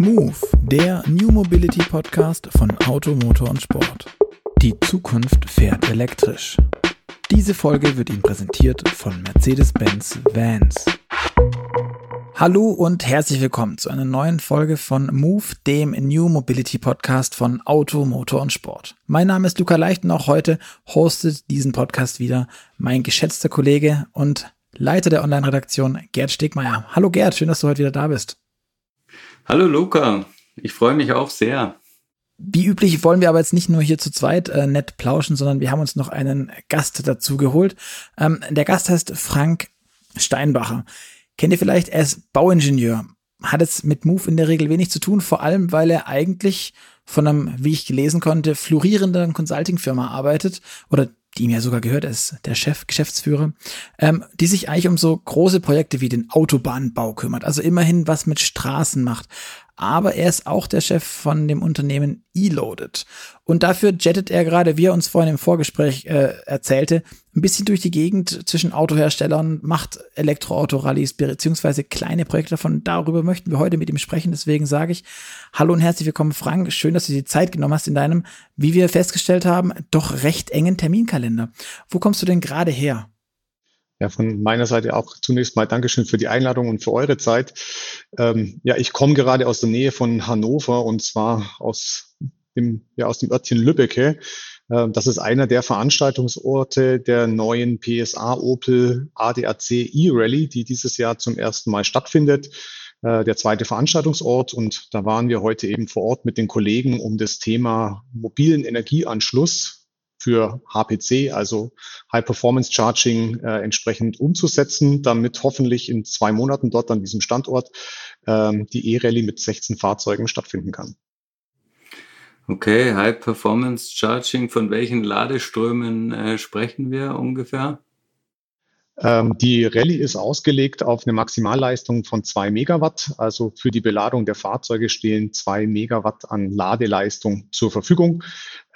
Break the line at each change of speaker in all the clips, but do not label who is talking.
Move, der New Mobility Podcast von Auto, Motor und Sport. Die Zukunft fährt elektrisch. Diese Folge wird Ihnen präsentiert von Mercedes-Benz Vans. Hallo und herzlich willkommen zu einer neuen Folge von Move, dem New Mobility Podcast von Auto, Motor und Sport. Mein Name ist Luca Leicht und auch heute hostet diesen Podcast wieder mein geschätzter Kollege und Leiter der Online-Redaktion Gerd Stegmeier. Hallo Gerd, schön, dass du heute wieder da bist.
Hallo Luca, ich freue mich auch sehr.
Wie üblich wollen wir aber jetzt nicht nur hier zu zweit äh, nett plauschen, sondern wir haben uns noch einen Gast dazu geholt. Ähm, der Gast heißt Frank Steinbacher. Kennt ihr vielleicht, er ist Bauingenieur. Hat es mit Move in der Regel wenig zu tun, vor allem weil er eigentlich von einem, wie ich gelesen konnte, florierenden Consulting-Firma arbeitet oder die ihm ja sogar gehört, er ist der Chef, Geschäftsführer, ähm, die sich eigentlich um so große Projekte wie den Autobahnbau kümmert. Also immerhin was mit Straßen macht aber er ist auch der Chef von dem Unternehmen E-Loaded. Und dafür jettet er gerade, wie er uns vorhin im Vorgespräch äh, erzählte, ein bisschen durch die Gegend zwischen Autoherstellern, macht Elektroautorallies beziehungsweise kleine Projekte davon. Darüber möchten wir heute mit ihm sprechen. Deswegen sage ich Hallo und herzlich willkommen, Frank. Schön, dass du dir die Zeit genommen hast in deinem, wie wir festgestellt haben, doch recht engen Terminkalender. Wo kommst du denn gerade her?
Ja, von meiner Seite auch zunächst mal Dankeschön für die Einladung und für eure Zeit. Ähm, ja, ich komme gerade aus der Nähe von Hannover und zwar aus dem, ja, aus dem Örtchen Lübbecke. Äh, das ist einer der Veranstaltungsorte der neuen PSA Opel ADAC E-Rally, die dieses Jahr zum ersten Mal stattfindet. Äh, der zweite Veranstaltungsort und da waren wir heute eben vor Ort mit den Kollegen, um das Thema mobilen Energieanschluss für HPC, also High Performance Charging, äh, entsprechend umzusetzen, damit hoffentlich in zwei Monaten dort an diesem Standort ähm, die E-Rallye mit 16 Fahrzeugen stattfinden kann.
Okay, High Performance Charging, von welchen Ladeströmen äh, sprechen wir ungefähr?
Ähm, die Rallye ist ausgelegt auf eine Maximalleistung von zwei Megawatt. Also für die Beladung der Fahrzeuge stehen zwei Megawatt an Ladeleistung zur Verfügung.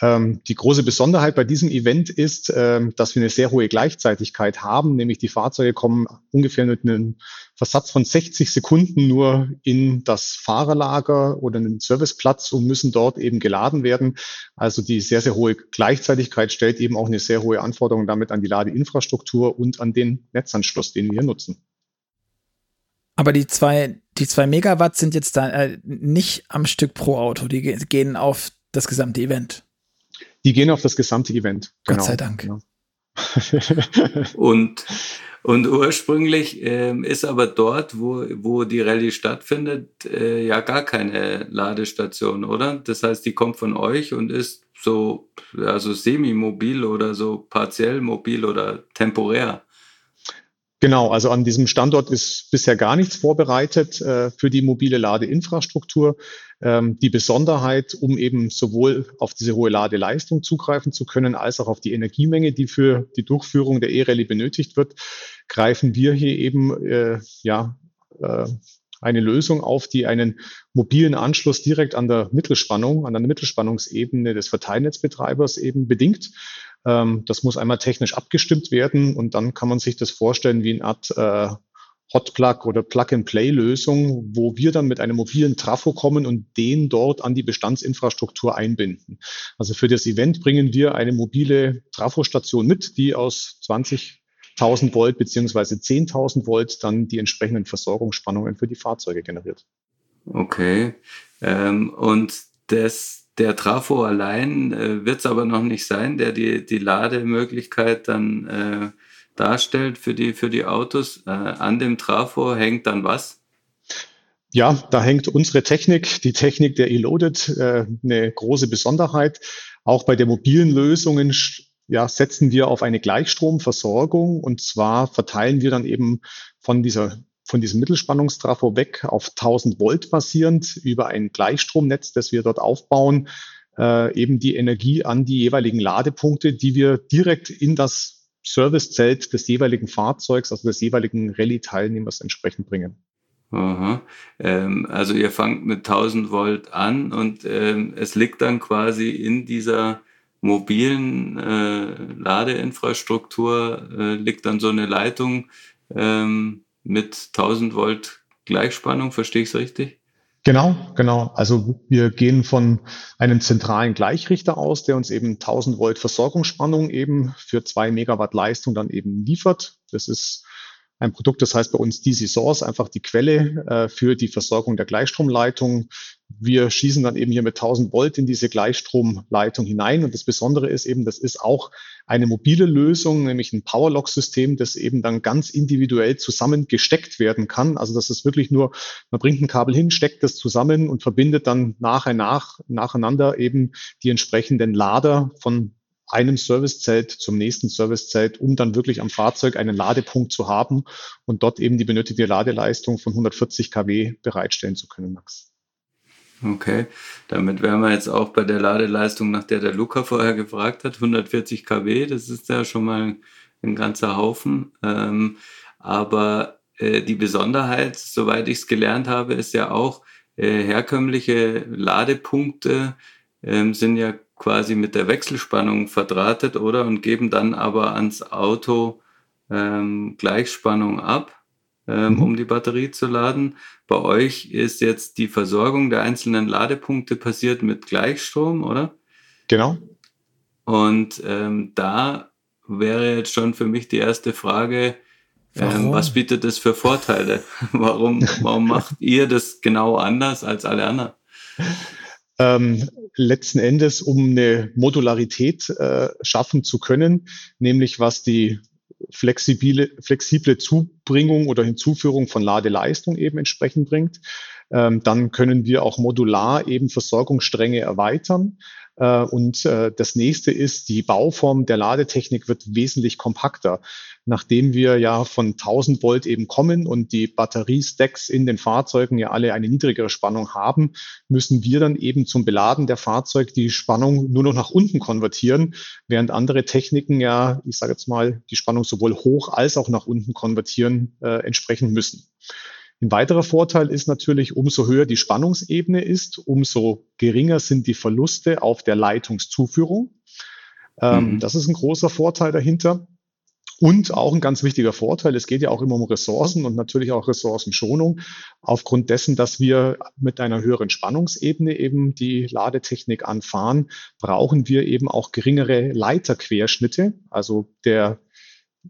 Ähm, die große Besonderheit bei diesem Event ist, ähm, dass wir eine sehr hohe Gleichzeitigkeit haben, nämlich die Fahrzeuge kommen ungefähr mit einem Versatz von 60 Sekunden nur in das Fahrerlager oder einen Serviceplatz und müssen dort eben geladen werden. Also die sehr, sehr hohe Gleichzeitigkeit stellt eben auch eine sehr hohe Anforderung damit an die Ladeinfrastruktur und an den Netzanschluss, den wir nutzen.
Aber die zwei, die zwei Megawatt sind jetzt da äh, nicht am Stück pro Auto, die gehen auf das gesamte Event.
Die gehen auf das gesamte Event.
Gott genau. sei Dank.
Genau.
und, und ursprünglich ähm, ist aber dort, wo, wo die Rallye stattfindet, äh, ja gar keine Ladestation, oder? Das heißt, die kommt von euch und ist so also semi-mobil oder so partiell mobil oder temporär.
Genau, also an diesem Standort ist bisher gar nichts vorbereitet äh, für die mobile Ladeinfrastruktur. Ähm, die Besonderheit, um eben sowohl auf diese hohe Ladeleistung zugreifen zu können, als auch auf die Energiemenge, die für die Durchführung der E-Rallye benötigt wird, greifen wir hier eben äh, ja äh, eine Lösung auf, die einen mobilen Anschluss direkt an der Mittelspannung, an der Mittelspannungsebene des Verteilnetzbetreibers eben bedingt. Ähm, das muss einmal technisch abgestimmt werden und dann kann man sich das vorstellen wie eine Art äh, Hotplug oder Plug-and-Play-Lösung, wo wir dann mit einem mobilen Trafo kommen und den dort an die Bestandsinfrastruktur einbinden. Also für das Event bringen wir eine mobile Trafo-Station mit, die aus 20.000 Volt beziehungsweise 10.000 Volt dann die entsprechenden Versorgungsspannungen für die Fahrzeuge generiert.
Okay. Ähm, und das der Trafo allein äh, wird es aber noch nicht sein, der die, die Lademöglichkeit dann äh, darstellt für die, für die Autos. Äh, an dem Trafo hängt dann was?
Ja, da hängt unsere Technik, die Technik der E-Loaded, äh, eine große Besonderheit. Auch bei der mobilen Lösungen ja, setzen wir auf eine Gleichstromversorgung und zwar verteilen wir dann eben von dieser von diesem Mittelspannungstrafo weg auf 1000 Volt basierend über ein Gleichstromnetz, das wir dort aufbauen, äh, eben die Energie an die jeweiligen Ladepunkte, die wir direkt in das Servicezelt des jeweiligen Fahrzeugs, also des jeweiligen Rallye-Teilnehmers entsprechend bringen.
Aha. Ähm, also ihr fangt mit 1000 Volt an und ähm, es liegt dann quasi in dieser mobilen äh, Ladeinfrastruktur, äh, liegt dann so eine Leitung, ähm, mit 1000 Volt Gleichspannung, verstehe ich es richtig?
Genau, genau. Also wir gehen von einem zentralen Gleichrichter aus, der uns eben 1000 Volt Versorgungsspannung eben für zwei Megawatt Leistung dann eben liefert. Das ist ein Produkt, das heißt bei uns DC Source, einfach die Quelle äh, für die Versorgung der Gleichstromleitung. Wir schießen dann eben hier mit 1000 Volt in diese Gleichstromleitung hinein. Und das Besondere ist eben, das ist auch eine mobile Lösung, nämlich ein Powerlock-System, das eben dann ganz individuell zusammengesteckt werden kann. Also das ist wirklich nur, man bringt ein Kabel hin, steckt das zusammen und verbindet dann nachher nach, nacheinander eben die entsprechenden Lader von einem Servicezelt zum nächsten Servicezelt, um dann wirklich am Fahrzeug einen Ladepunkt zu haben und dort eben die benötigte Ladeleistung von 140 kW bereitstellen zu können, Max.
Okay, damit wären wir jetzt auch bei der Ladeleistung, nach der der Luca vorher gefragt hat, 140 kW, das ist ja schon mal ein ganzer Haufen. Ähm, aber äh, die Besonderheit, soweit ich es gelernt habe, ist ja auch, äh, herkömmliche Ladepunkte ähm, sind ja quasi mit der Wechselspannung verdrahtet, oder? Und geben dann aber ans Auto ähm, Gleichspannung ab, ähm, mhm. um die Batterie zu laden. Bei euch ist jetzt die Versorgung der einzelnen Ladepunkte passiert mit Gleichstrom, oder?
Genau.
Und ähm, da wäre jetzt schon für mich die erste Frage, ähm, was bietet es für Vorteile? warum, warum macht ihr das genau anders als alle anderen?
ähm, letzten Endes, um eine Modularität äh, schaffen zu können, nämlich was die flexible, flexible Zubringung oder Hinzuführung von Ladeleistung eben entsprechend bringt. Ähm, dann können wir auch modular eben Versorgungsstränge erweitern. Äh, und äh, das nächste ist, die Bauform der Ladetechnik wird wesentlich kompakter. Nachdem wir ja von 1000 Volt eben kommen und die Batteriestacks in den Fahrzeugen ja alle eine niedrigere Spannung haben, müssen wir dann eben zum Beladen der Fahrzeuge die Spannung nur noch nach unten konvertieren, während andere Techniken ja, ich sage jetzt mal, die Spannung sowohl hoch als auch nach unten konvertieren äh, entsprechend müssen. Ein weiterer Vorteil ist natürlich, umso höher die Spannungsebene ist, umso geringer sind die Verluste auf der Leitungszuführung. Ähm, mhm. Das ist ein großer Vorteil dahinter. Und auch ein ganz wichtiger Vorteil, es geht ja auch immer um Ressourcen und natürlich auch Ressourcenschonung. Aufgrund dessen, dass wir mit einer höheren Spannungsebene eben die Ladetechnik anfahren, brauchen wir eben auch geringere Leiterquerschnitte. Also der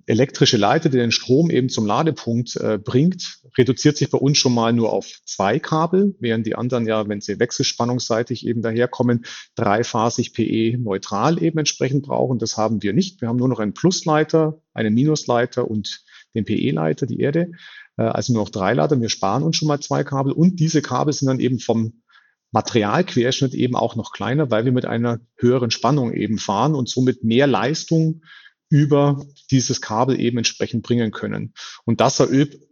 elektrische Leiter, der den Strom eben zum Ladepunkt äh, bringt, reduziert sich bei uns schon mal nur auf zwei Kabel, während die anderen ja, wenn sie wechselspannungsseitig eben daherkommen, dreiphasig PE neutral eben entsprechend brauchen. Das haben wir nicht. Wir haben nur noch einen Plusleiter, einen Minusleiter und den PE-Leiter, die Erde. Äh, also nur noch drei Leiter. Wir sparen uns schon mal zwei Kabel und diese Kabel sind dann eben vom Materialquerschnitt eben auch noch kleiner, weil wir mit einer höheren Spannung eben fahren und somit mehr Leistung über dieses Kabel eben entsprechend bringen können. Und das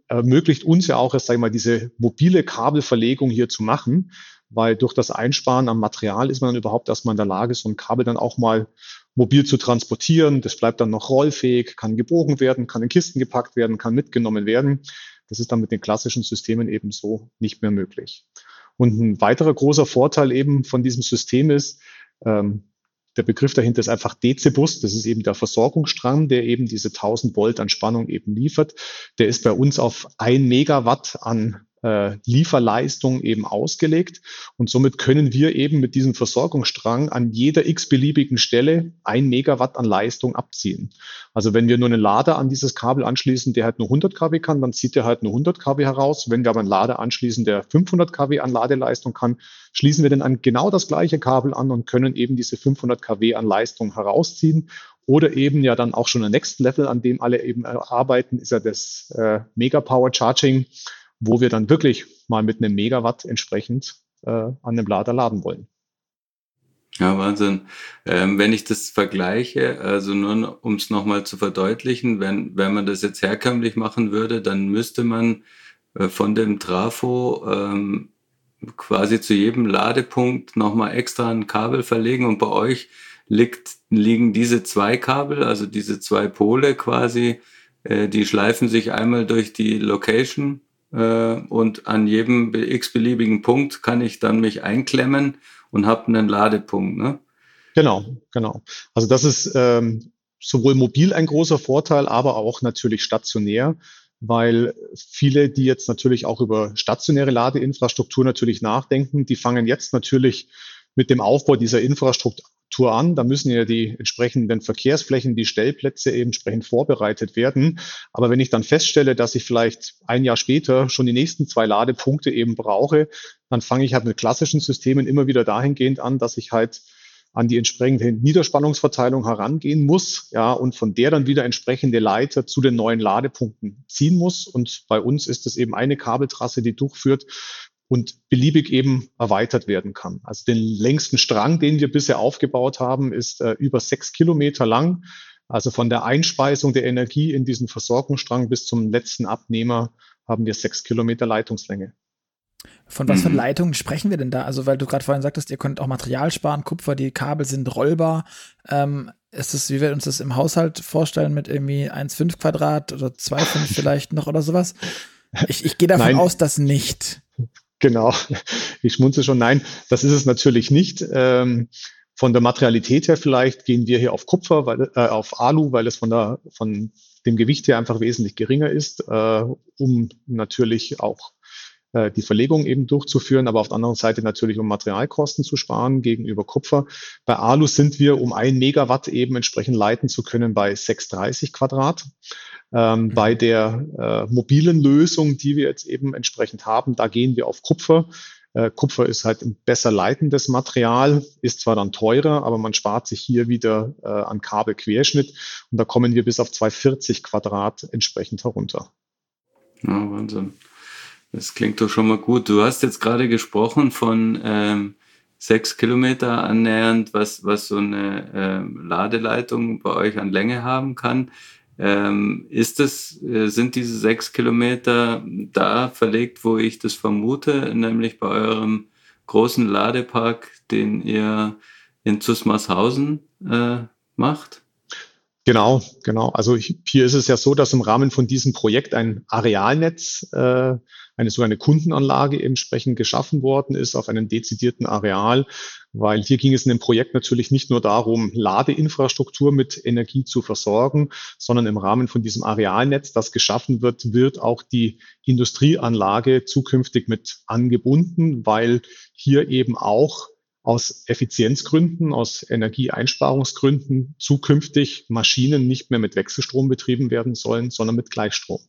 ermöglicht uns ja auch, sag ich mal, diese mobile Kabelverlegung hier zu machen, weil durch das Einsparen am Material ist man dann überhaupt erstmal in der Lage, so ein Kabel dann auch mal mobil zu transportieren. Das bleibt dann noch rollfähig, kann gebogen werden, kann in Kisten gepackt werden, kann mitgenommen werden. Das ist dann mit den klassischen Systemen eben so nicht mehr möglich. Und ein weiterer großer Vorteil eben von diesem System ist, ähm, der Begriff dahinter ist einfach Dezibus. Das ist eben der Versorgungsstrang, der eben diese 1000 Volt an Spannung eben liefert. Der ist bei uns auf ein Megawatt an äh, Lieferleistung eben ausgelegt. Und somit können wir eben mit diesem Versorgungsstrang an jeder x-beliebigen Stelle ein Megawatt an Leistung abziehen. Also wenn wir nur einen Lader an dieses Kabel anschließen, der halt nur 100 kW kann, dann zieht er halt nur 100 kW heraus. Wenn wir aber einen Lader anschließen, der 500 kW an Ladeleistung kann, schließen wir dann an genau das gleiche Kabel an und können eben diese 500 kW an Leistung herausziehen oder eben ja dann auch schon ein Next Level, an dem alle eben arbeiten, ist ja das äh, Mega Power Charging wo wir dann wirklich mal mit einem Megawatt entsprechend äh, an dem Lader laden wollen.
Ja, Wahnsinn. Ähm, wenn ich das vergleiche, also nur um es nochmal zu verdeutlichen, wenn, wenn man das jetzt herkömmlich machen würde, dann müsste man äh, von dem Trafo ähm, quasi zu jedem Ladepunkt nochmal extra ein Kabel verlegen und bei euch liegt, liegen diese zwei Kabel, also diese zwei Pole quasi, äh, die schleifen sich einmal durch die Location und an jedem x-beliebigen Punkt kann ich dann mich einklemmen und habe einen Ladepunkt. Ne?
Genau, genau. Also das ist ähm, sowohl mobil ein großer Vorteil, aber auch natürlich stationär, weil viele, die jetzt natürlich auch über stationäre Ladeinfrastruktur natürlich nachdenken, die fangen jetzt natürlich mit dem Aufbau dieser Infrastruktur an. Da müssen ja die entsprechenden Verkehrsflächen, die Stellplätze eben entsprechend vorbereitet werden. Aber wenn ich dann feststelle, dass ich vielleicht ein Jahr später schon die nächsten zwei Ladepunkte eben brauche, dann fange ich halt mit klassischen Systemen immer wieder dahingehend an, dass ich halt an die entsprechende Niederspannungsverteilung herangehen muss, ja, und von der dann wieder entsprechende Leiter zu den neuen Ladepunkten ziehen muss. Und bei uns ist es eben eine Kabeltrasse, die durchführt und beliebig eben erweitert werden kann. Also den längsten Strang, den wir bisher aufgebaut haben, ist äh, über sechs Kilometer lang. Also von der Einspeisung der Energie in diesen Versorgungsstrang bis zum letzten Abnehmer haben wir sechs Kilometer Leitungslänge.
Von was für mhm. Leitungen sprechen wir denn da? Also, weil du gerade vorhin sagtest, ihr könnt auch Material sparen, Kupfer, die Kabel sind rollbar. Ähm, ist es, wie wir uns das im Haushalt vorstellen, mit irgendwie 1,5 Quadrat oder 2,5 vielleicht noch oder sowas? Ich, ich gehe davon Nein. aus, dass nicht.
Genau, ich schmunze schon. Nein, das ist es natürlich nicht. Ähm, von der Materialität her vielleicht gehen wir hier auf Kupfer, weil, äh, auf Alu, weil es von der von dem Gewicht her einfach wesentlich geringer ist, äh, um natürlich auch äh, die Verlegung eben durchzuführen, aber auf der anderen Seite natürlich, um Materialkosten zu sparen gegenüber Kupfer. Bei Alu sind wir, um ein Megawatt eben entsprechend leiten zu können, bei 630 Quadrat. Ähm, mhm. Bei der äh, mobilen Lösung, die wir jetzt eben entsprechend haben, da gehen wir auf Kupfer. Äh, Kupfer ist halt ein besser leitendes Material, ist zwar dann teurer, aber man spart sich hier wieder äh, an Kabelquerschnitt und da kommen wir bis auf 240 Quadrat entsprechend herunter.
Ja, Wahnsinn. Das klingt doch schon mal gut. Du hast jetzt gerade gesprochen von ähm, sechs Kilometer annähernd, was, was so eine ähm, Ladeleitung bei euch an Länge haben kann. Ähm, ist es, äh, sind diese sechs Kilometer da verlegt, wo ich das vermute, nämlich bei eurem großen Ladepark, den ihr in Zusmarshausen äh, macht?
Genau, genau. Also hier ist es ja so, dass im Rahmen von diesem Projekt ein Arealnetz äh, eine so eine Kundenanlage entsprechend geschaffen worden ist auf einem dezidierten Areal, weil hier ging es in dem Projekt natürlich nicht nur darum, Ladeinfrastruktur mit Energie zu versorgen, sondern im Rahmen von diesem Arealnetz, das geschaffen wird, wird auch die Industrieanlage zukünftig mit angebunden, weil hier eben auch aus Effizienzgründen, aus Energieeinsparungsgründen zukünftig Maschinen nicht mehr mit Wechselstrom betrieben werden sollen, sondern mit Gleichstrom.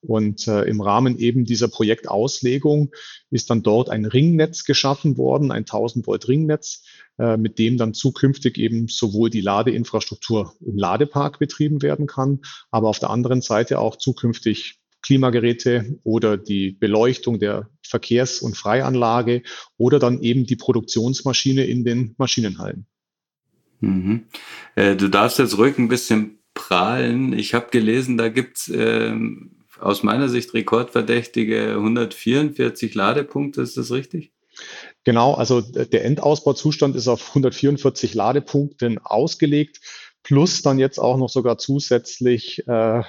Und äh, im Rahmen eben dieser Projektauslegung ist dann dort ein Ringnetz geschaffen worden, ein 1000 Volt Ringnetz, äh, mit dem dann zukünftig eben sowohl die Ladeinfrastruktur im Ladepark betrieben werden kann, aber auf der anderen Seite auch zukünftig Klimageräte oder die Beleuchtung der Verkehrs- und Freianlage oder dann eben die Produktionsmaschine in den Maschinenhallen.
Mhm. Äh, du darfst jetzt ruhig ein bisschen prahlen. Ich habe gelesen, da gibt's ähm, aus meiner Sicht rekordverdächtige 144 Ladepunkte, ist das richtig?
Genau, also der Endausbauzustand ist auf 144 Ladepunkten ausgelegt, plus dann jetzt auch noch sogar zusätzlich äh,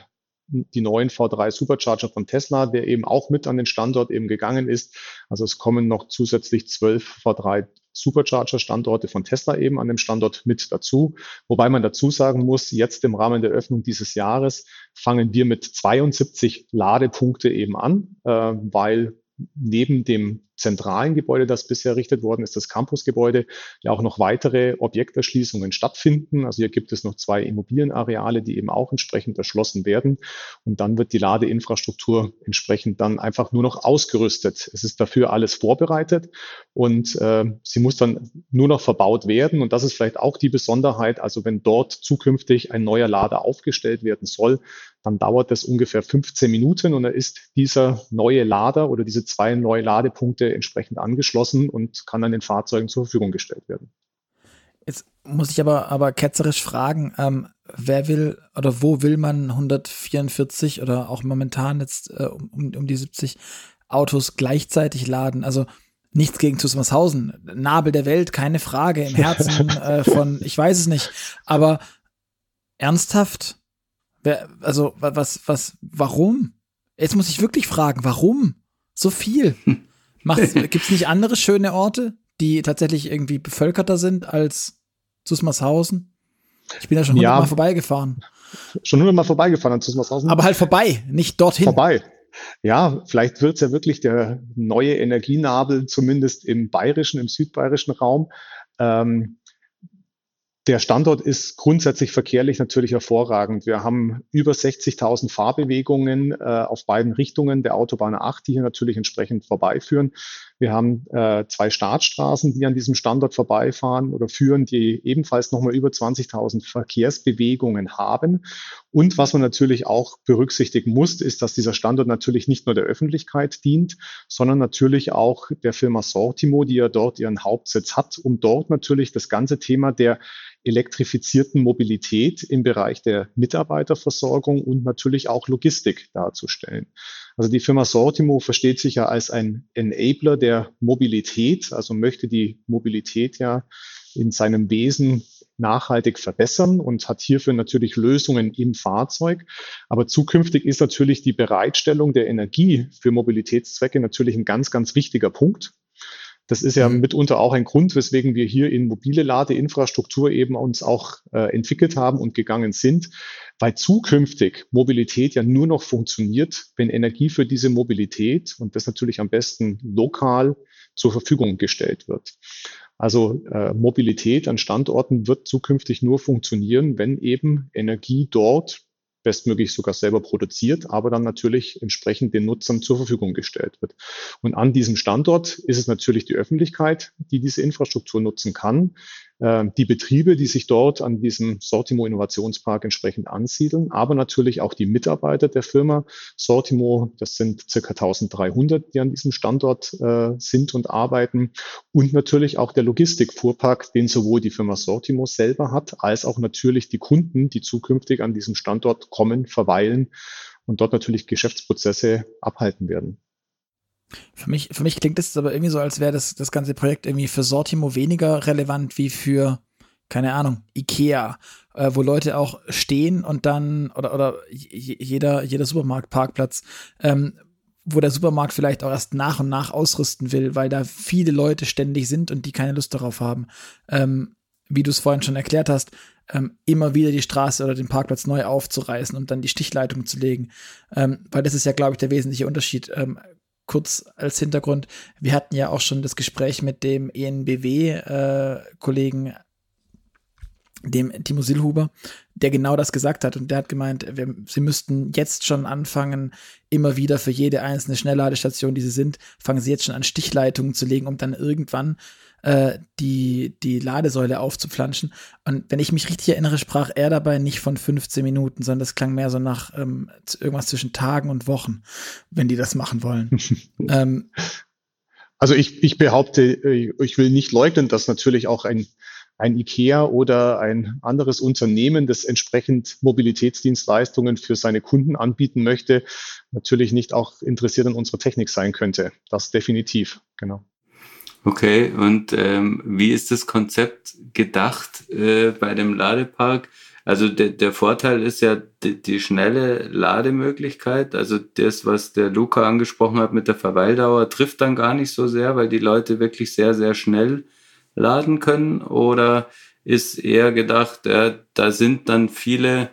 die neuen V3 Supercharger von Tesla, der eben auch mit an den Standort eben gegangen ist. Also es kommen noch zusätzlich zwölf V3 Supercharger-Standorte von Tesla eben an dem Standort mit dazu. Wobei man dazu sagen muss, jetzt im Rahmen der Öffnung dieses Jahres fangen wir mit 72 Ladepunkte eben an, äh, weil neben dem zentralen Gebäude, das bisher errichtet worden ist, das Campusgebäude, ja auch noch weitere Objekterschließungen stattfinden. Also hier gibt es noch zwei Immobilienareale, die eben auch entsprechend erschlossen werden. Und dann wird die Ladeinfrastruktur entsprechend dann einfach nur noch ausgerüstet. Es ist dafür alles vorbereitet und äh, sie muss dann nur noch verbaut werden. Und das ist vielleicht auch die Besonderheit. Also wenn dort zukünftig ein neuer Lader aufgestellt werden soll, dann dauert das ungefähr 15 Minuten und dann ist dieser neue Lader oder diese zwei neue Ladepunkte entsprechend angeschlossen und kann dann den Fahrzeugen zur Verfügung gestellt werden.
Jetzt muss ich aber, aber ketzerisch fragen, ähm, wer will oder wo will man 144 oder auch momentan jetzt äh, um, um die 70 Autos gleichzeitig laden? Also nichts gegen Zusmarshausen, Nabel der Welt, keine Frage, im Herzen äh, von, ich weiß es nicht, aber ernsthaft, Wer, also, was, was, warum? Jetzt muss ich wirklich fragen, warum? So viel? Gibt es nicht andere schöne Orte, die tatsächlich irgendwie bevölkerter sind als Susmarshausen? Ich bin da schon ja. mal vorbeigefahren.
schon hundertmal vorbeigefahren an Zusmarshausen.
Aber halt vorbei, nicht dorthin.
Vorbei. Ja, vielleicht wird es ja wirklich der neue Energienabel, zumindest im bayerischen, im südbayerischen Raum. Ähm, der Standort ist grundsätzlich verkehrlich natürlich hervorragend. Wir haben über 60.000 Fahrbewegungen äh, auf beiden Richtungen der Autobahn 8, die hier natürlich entsprechend vorbeiführen. Wir haben äh, zwei Startstraßen, die an diesem Standort vorbeifahren oder führen, die ebenfalls nochmal über 20.000 Verkehrsbewegungen haben. Und was man natürlich auch berücksichtigen muss, ist, dass dieser Standort natürlich nicht nur der Öffentlichkeit dient, sondern natürlich auch der Firma Sortimo, die ja dort ihren Hauptsitz hat, um dort natürlich das ganze Thema der elektrifizierten Mobilität im Bereich der Mitarbeiterversorgung und natürlich auch Logistik darzustellen. Also die Firma Sortimo versteht sich ja als ein Enabler der Mobilität, also möchte die Mobilität ja in seinem Wesen nachhaltig verbessern und hat hierfür natürlich Lösungen im Fahrzeug. Aber zukünftig ist natürlich die Bereitstellung der Energie für Mobilitätszwecke natürlich ein ganz, ganz wichtiger Punkt. Das ist ja mhm. mitunter auch ein Grund, weswegen wir hier in mobile Ladeinfrastruktur eben uns auch äh, entwickelt haben und gegangen sind, weil zukünftig Mobilität ja nur noch funktioniert, wenn Energie für diese Mobilität und das natürlich am besten lokal zur Verfügung gestellt wird. Also äh, Mobilität an Standorten wird zukünftig nur funktionieren, wenn eben Energie dort bestmöglich sogar selber produziert, aber dann natürlich entsprechend den Nutzern zur Verfügung gestellt wird. Und an diesem Standort ist es natürlich die Öffentlichkeit, die diese Infrastruktur nutzen kann. Ähm, die Betriebe, die sich dort an diesem Sortimo Innovationspark entsprechend ansiedeln, aber natürlich auch die Mitarbeiter der Firma Sortimo, das sind circa 1300, die an diesem Standort äh, sind und arbeiten und natürlich auch der Logistikfuhrpark, den sowohl die Firma Sortimo selber hat, als auch natürlich die Kunden, die zukünftig an diesem Standort kommen, verweilen und dort natürlich Geschäftsprozesse abhalten werden.
Für mich, für mich klingt das aber irgendwie so, als wäre das, das ganze Projekt irgendwie für Sortimo weniger relevant wie für, keine Ahnung, Ikea, äh, wo Leute auch stehen und dann, oder, oder jeder, jeder Supermarktparkplatz, ähm, wo der Supermarkt vielleicht auch erst nach und nach ausrüsten will, weil da viele Leute ständig sind und die keine Lust darauf haben. Ähm, wie du es vorhin schon erklärt hast, ähm, immer wieder die Straße oder den Parkplatz neu aufzureißen und dann die Stichleitung zu legen. Ähm, weil das ist ja, glaube ich, der wesentliche Unterschied. Ähm, kurz als Hintergrund, wir hatten ja auch schon das Gespräch mit dem ENBW-Kollegen, äh, dem Timo Silhuber, der genau das gesagt hat. Und der hat gemeint, wir, sie müssten jetzt schon anfangen, immer wieder für jede einzelne Schnellladestation, die sie sind, fangen sie jetzt schon an Stichleitungen zu legen, um dann irgendwann äh, die, die Ladesäule aufzupflanschen. Und wenn ich mich richtig erinnere, sprach er dabei nicht von 15 Minuten, sondern das klang mehr so nach ähm, irgendwas zwischen Tagen und Wochen, wenn die das machen wollen. ähm,
also ich, ich behaupte, äh, ich will nicht leugnen, dass natürlich auch ein, ein IKEA oder ein anderes Unternehmen, das entsprechend Mobilitätsdienstleistungen für seine Kunden anbieten möchte, natürlich nicht auch interessiert an unserer Technik sein könnte. Das definitiv, genau.
Okay, und ähm, wie ist das Konzept gedacht äh, bei dem Ladepark? Also der, der Vorteil ist ja die, die schnelle Lademöglichkeit. Also das, was der Luca angesprochen hat mit der Verweildauer, trifft dann gar nicht so sehr, weil die Leute wirklich sehr, sehr schnell laden können. Oder ist eher gedacht, äh, da sind dann viele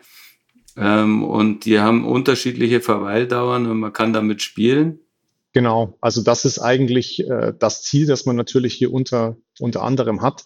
ähm, und die haben unterschiedliche Verweildauern und man kann damit spielen.
Genau, also das ist eigentlich äh, das Ziel, das man natürlich hier unter, unter anderem hat.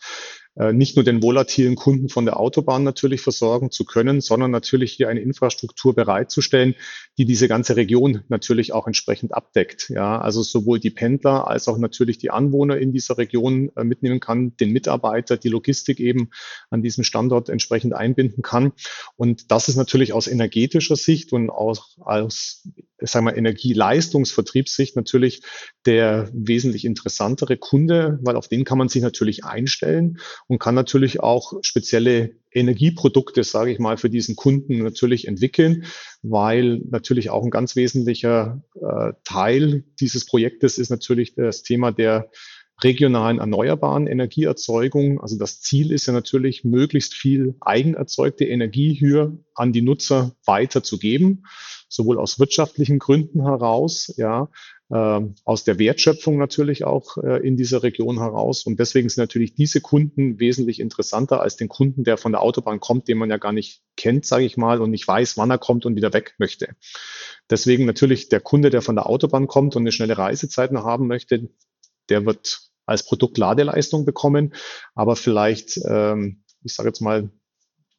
Äh, nicht nur den volatilen Kunden von der Autobahn natürlich versorgen zu können, sondern natürlich hier eine Infrastruktur bereitzustellen, die diese ganze Region natürlich auch entsprechend abdeckt. Ja, also sowohl die Pendler als auch natürlich die Anwohner in dieser Region äh, mitnehmen kann, den Mitarbeiter, die Logistik eben an diesem Standort entsprechend einbinden kann. Und das ist natürlich aus energetischer Sicht und auch aus sagen wir, Energieleistungsvertriebssicht natürlich der wesentlich interessantere Kunde, weil auf den kann man sich natürlich einstellen und kann natürlich auch spezielle Energieprodukte, sage ich mal, für diesen Kunden natürlich entwickeln, weil natürlich auch ein ganz wesentlicher äh, Teil dieses Projektes ist natürlich das Thema der regionalen erneuerbaren Energieerzeugung. Also das Ziel ist ja natürlich, möglichst viel eigenerzeugte Energie hier an die Nutzer weiterzugeben, sowohl aus wirtschaftlichen Gründen heraus, ja, äh, aus der Wertschöpfung natürlich auch äh, in dieser Region heraus. Und deswegen sind natürlich diese Kunden wesentlich interessanter als den Kunden, der von der Autobahn kommt, den man ja gar nicht kennt, sage ich mal, und nicht weiß, wann er kommt und wieder weg möchte. Deswegen natürlich der Kunde, der von der Autobahn kommt und eine schnelle Reisezeit noch haben möchte, der wird als Produkt Ladeleistung bekommen, aber vielleicht, ähm, ich sage jetzt mal,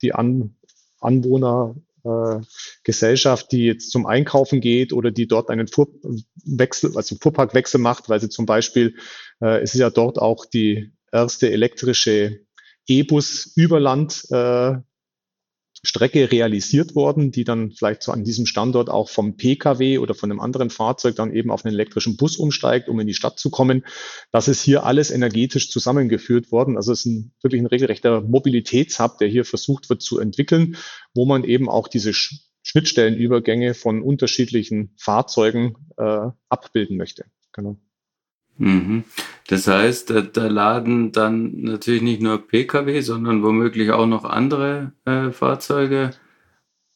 die An Anwohner äh, Gesellschaft, die jetzt zum Einkaufen geht oder die dort einen Fuhrwechsel, also Fuhrparkwechsel macht, weil sie zum Beispiel, äh, es ist ja dort auch die erste elektrische E-Bus über Land äh, Strecke realisiert worden, die dann vielleicht so an diesem Standort auch vom Pkw oder von einem anderen Fahrzeug dann eben auf einen elektrischen Bus umsteigt, um in die Stadt zu kommen. Das ist hier alles energetisch zusammengeführt worden. Also es ist ein, wirklich ein regelrechter Mobilitätshub, der hier versucht wird zu entwickeln, wo man eben auch diese Schnittstellenübergänge von unterschiedlichen Fahrzeugen äh, abbilden möchte. Genau.
Mhm. Das heißt, da, laden dann natürlich nicht nur Pkw, sondern womöglich auch noch andere äh, Fahrzeuge.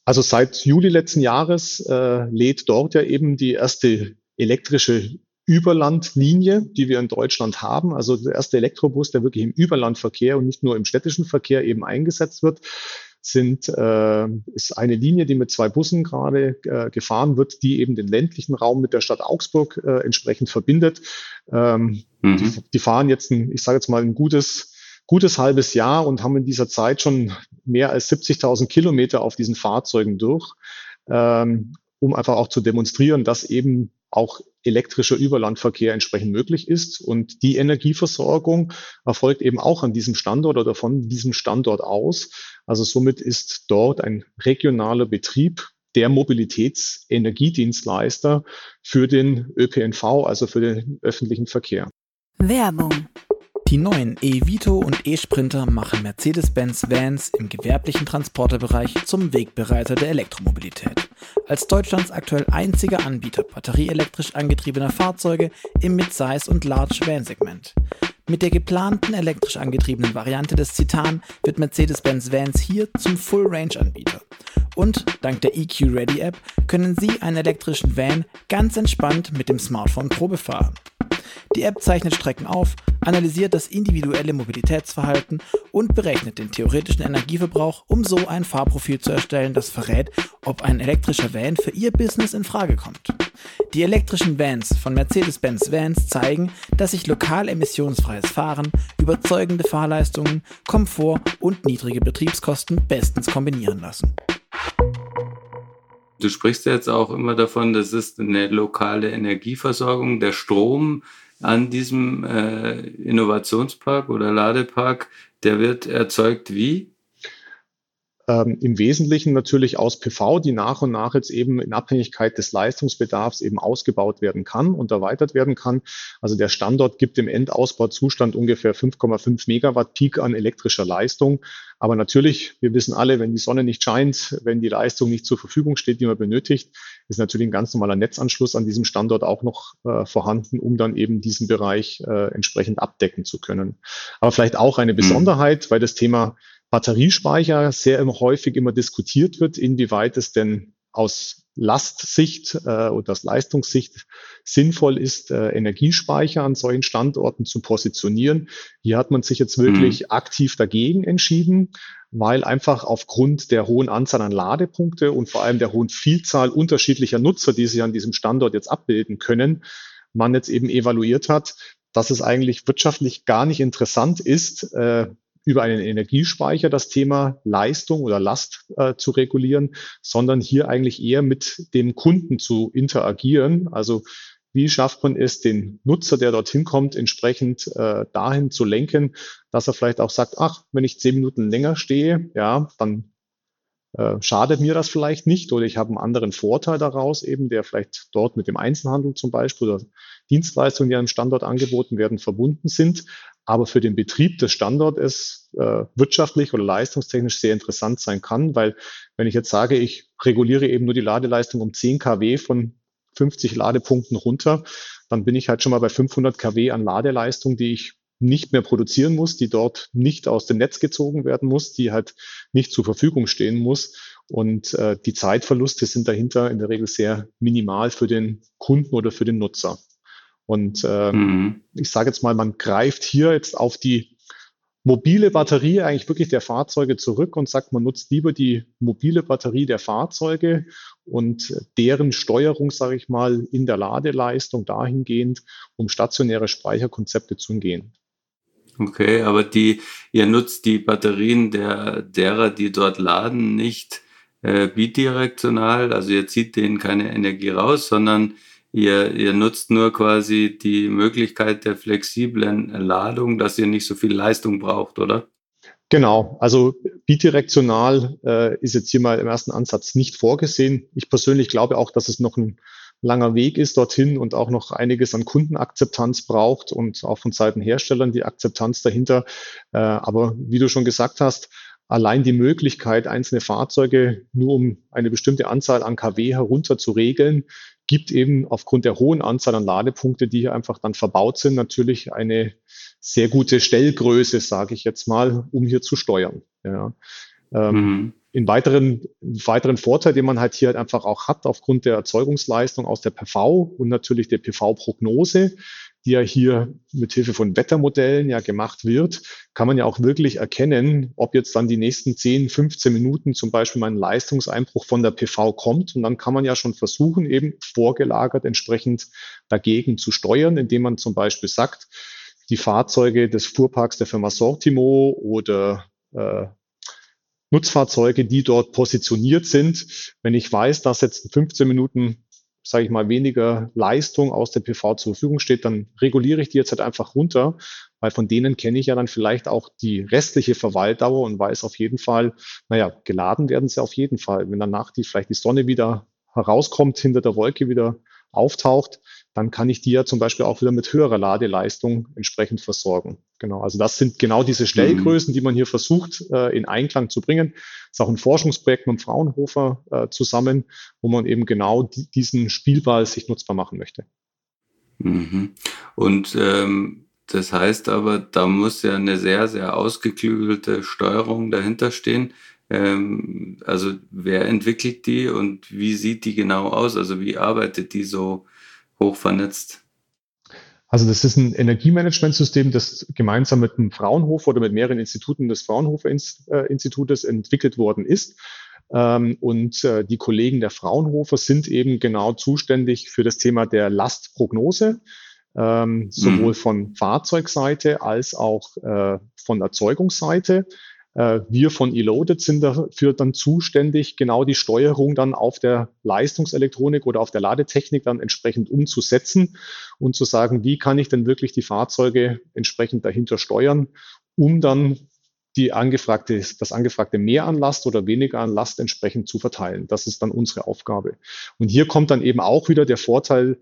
Also seit Juli letzten Jahres äh, lädt dort ja eben die erste elektrische Überlandlinie, die wir in Deutschland haben. Also der erste Elektrobus, der wirklich im Überlandverkehr und nicht nur im städtischen Verkehr eben eingesetzt wird sind, äh, ist eine Linie, die mit zwei Bussen gerade äh, gefahren wird, die eben den ländlichen Raum mit der Stadt Augsburg äh, entsprechend verbindet. Ähm, mhm. die, die, fahren jetzt, ein, ich sage jetzt mal, ein gutes, gutes halbes Jahr und haben in dieser Zeit schon mehr als 70.000 Kilometer auf diesen Fahrzeugen durch, ähm, um einfach auch zu demonstrieren, dass eben auch elektrischer Überlandverkehr entsprechend möglich ist. Und die Energieversorgung erfolgt eben auch an diesem Standort oder von diesem Standort aus. Also somit ist dort ein regionaler Betrieb der Mobilitätsenergiedienstleister für den ÖPNV, also für den öffentlichen Verkehr.
Werbung die neuen E-Vito und E-Sprinter machen Mercedes-Benz Vans im gewerblichen Transporterbereich zum Wegbereiter der Elektromobilität. Als Deutschlands aktuell einziger Anbieter batterieelektrisch angetriebener Fahrzeuge im Midsize- und Large-Van-Segment. Mit der geplanten elektrisch angetriebenen Variante des Citan wird Mercedes-Benz Vans hier zum Full-Range-Anbieter. Und dank der EQ Ready App können Sie einen elektrischen Van ganz entspannt mit dem Smartphone Probe fahren. Die App zeichnet Strecken auf, analysiert das individuelle Mobilitätsverhalten und berechnet den theoretischen Energieverbrauch, um so ein Fahrprofil zu erstellen, das verrät, ob ein elektrischer Van für Ihr Business in Frage kommt. Die elektrischen Vans von Mercedes-Benz Vans zeigen, dass sich lokal emissionsfreies Fahren, überzeugende Fahrleistungen, Komfort und niedrige Betriebskosten bestens kombinieren lassen.
Du sprichst jetzt auch immer davon, das ist eine lokale Energieversorgung. Der Strom an diesem äh, Innovationspark oder Ladepark, der wird erzeugt wie?
Ähm, im Wesentlichen natürlich aus PV, die nach und nach jetzt eben in Abhängigkeit des Leistungsbedarfs eben ausgebaut werden kann und erweitert werden kann. Also der Standort gibt im Endausbauzustand ungefähr 5,5 Megawatt Peak an elektrischer Leistung. Aber natürlich, wir wissen alle, wenn die Sonne nicht scheint, wenn die Leistung nicht zur Verfügung steht, die man benötigt, ist natürlich ein ganz normaler Netzanschluss an diesem Standort auch noch äh, vorhanden, um dann eben diesen Bereich äh, entsprechend abdecken zu können. Aber vielleicht auch eine mhm. Besonderheit, weil das Thema Batteriespeicher sehr immer häufig immer diskutiert wird, inwieweit es denn aus Lastsicht äh, oder aus Leistungssicht sinnvoll ist, äh, Energiespeicher an solchen Standorten zu positionieren. Hier hat man sich jetzt wirklich mhm. aktiv dagegen entschieden, weil einfach aufgrund der hohen Anzahl an Ladepunkte und vor allem der hohen Vielzahl unterschiedlicher Nutzer, die sie an diesem Standort jetzt abbilden können, man jetzt eben evaluiert hat, dass es eigentlich wirtschaftlich gar nicht interessant ist, äh, über einen Energiespeicher das Thema Leistung oder Last äh, zu regulieren, sondern hier eigentlich eher mit dem Kunden zu interagieren. Also wie schafft man es, den Nutzer, der dorthin kommt, entsprechend äh, dahin zu lenken, dass er vielleicht auch sagt, ach, wenn ich zehn Minuten länger stehe, ja, dann äh, schadet mir das vielleicht nicht oder ich habe einen anderen Vorteil daraus eben, der vielleicht dort mit dem Einzelhandel zum Beispiel oder Dienstleistungen, die einem Standort angeboten werden, verbunden sind aber für den Betrieb des Standortes äh, wirtschaftlich oder leistungstechnisch sehr interessant sein kann, weil wenn ich jetzt sage, ich reguliere eben nur die Ladeleistung um 10 kW von 50 Ladepunkten runter, dann bin ich halt schon mal bei 500 kW an Ladeleistung, die ich nicht mehr produzieren muss, die dort nicht aus dem Netz gezogen werden muss, die halt nicht zur Verfügung stehen muss. Und äh, die Zeitverluste sind dahinter in der Regel sehr minimal für den Kunden oder für den Nutzer. Und ähm, mhm. ich sage jetzt mal, man greift hier jetzt auf die mobile Batterie eigentlich wirklich der Fahrzeuge zurück und sagt, man nutzt lieber die mobile Batterie der Fahrzeuge und deren Steuerung, sage ich mal, in der Ladeleistung dahingehend, um stationäre Speicherkonzepte zu umgehen.
Okay, aber die, ihr nutzt die Batterien der, derer, die dort laden, nicht äh, bidirektional, also ihr zieht denen keine Energie raus, sondern ihr, ihr nutzt nur quasi die Möglichkeit der flexiblen Ladung, dass ihr nicht so viel Leistung braucht, oder?
Genau, also bidirektional äh, ist jetzt hier mal im ersten Ansatz nicht vorgesehen. Ich persönlich glaube auch, dass es noch ein langer Weg ist dorthin und auch noch einiges an Kundenakzeptanz braucht und auch von Seiten Herstellern die Akzeptanz dahinter. Äh, aber wie du schon gesagt hast, allein die Möglichkeit, einzelne Fahrzeuge nur um eine bestimmte Anzahl an kW herunter zu regeln, gibt eben aufgrund der hohen Anzahl an Ladepunkte, die hier einfach dann verbaut sind, natürlich eine sehr gute Stellgröße, sage ich jetzt mal, um hier zu steuern. Ja. Ähm, mhm. In weiteren, weiteren Vorteil, den man halt hier halt einfach auch hat, aufgrund der Erzeugungsleistung aus der PV und natürlich der PV-Prognose, die ja hier mit Hilfe von Wettermodellen ja gemacht wird, kann man ja auch wirklich erkennen, ob jetzt dann die nächsten 10, 15 Minuten zum Beispiel mal ein Leistungseinbruch von der PV kommt. Und dann kann man ja schon versuchen, eben vorgelagert entsprechend dagegen zu steuern, indem man zum Beispiel sagt, die Fahrzeuge des Fuhrparks der Firma Sortimo oder äh, Nutzfahrzeuge, die dort positioniert sind. Wenn ich weiß, dass jetzt 15 Minuten, sage ich mal, weniger Leistung aus der PV zur Verfügung steht, dann reguliere ich die jetzt halt einfach runter, weil von denen kenne ich ja dann vielleicht auch die restliche Verweildauer und weiß auf jeden Fall, naja, geladen werden sie auf jeden Fall. Wenn danach die, vielleicht die Sonne wieder herauskommt, hinter der Wolke wieder auftaucht, dann kann ich die ja zum Beispiel auch wieder mit höherer Ladeleistung entsprechend versorgen. Genau, also das sind genau diese Stellgrößen, die man hier versucht äh, in Einklang zu bringen. Das ist auch ein Forschungsprojekt mit dem Fraunhofer äh, zusammen, wo man eben genau die, diesen Spielball sich nutzbar machen möchte.
Mhm. Und ähm, das heißt aber, da muss ja eine sehr, sehr ausgeklügelte Steuerung dahinter stehen. Ähm, also wer entwickelt die und wie sieht die genau aus? Also wie arbeitet die so hoch vernetzt?
Also das ist ein Energiemanagementsystem, das gemeinsam mit dem Fraunhofer oder mit mehreren Instituten des Fraunhofer äh, Institutes entwickelt worden ist. Ähm, und äh, die Kollegen der Fraunhofer sind eben genau zuständig für das Thema der Lastprognose, ähm, sowohl mhm. von Fahrzeugseite als auch äh, von Erzeugungsseite. Äh, wir von Eloaded sind dafür dann zuständig, genau die Steuerung dann auf der Leistungselektronik oder auf der Ladetechnik dann entsprechend umzusetzen und zu sagen, wie kann ich denn wirklich die Fahrzeuge entsprechend dahinter steuern, um dann die angefragte, das angefragte mehr an Last oder weniger an Last entsprechend zu verteilen. Das ist dann unsere Aufgabe. Und hier kommt dann eben auch wieder der Vorteil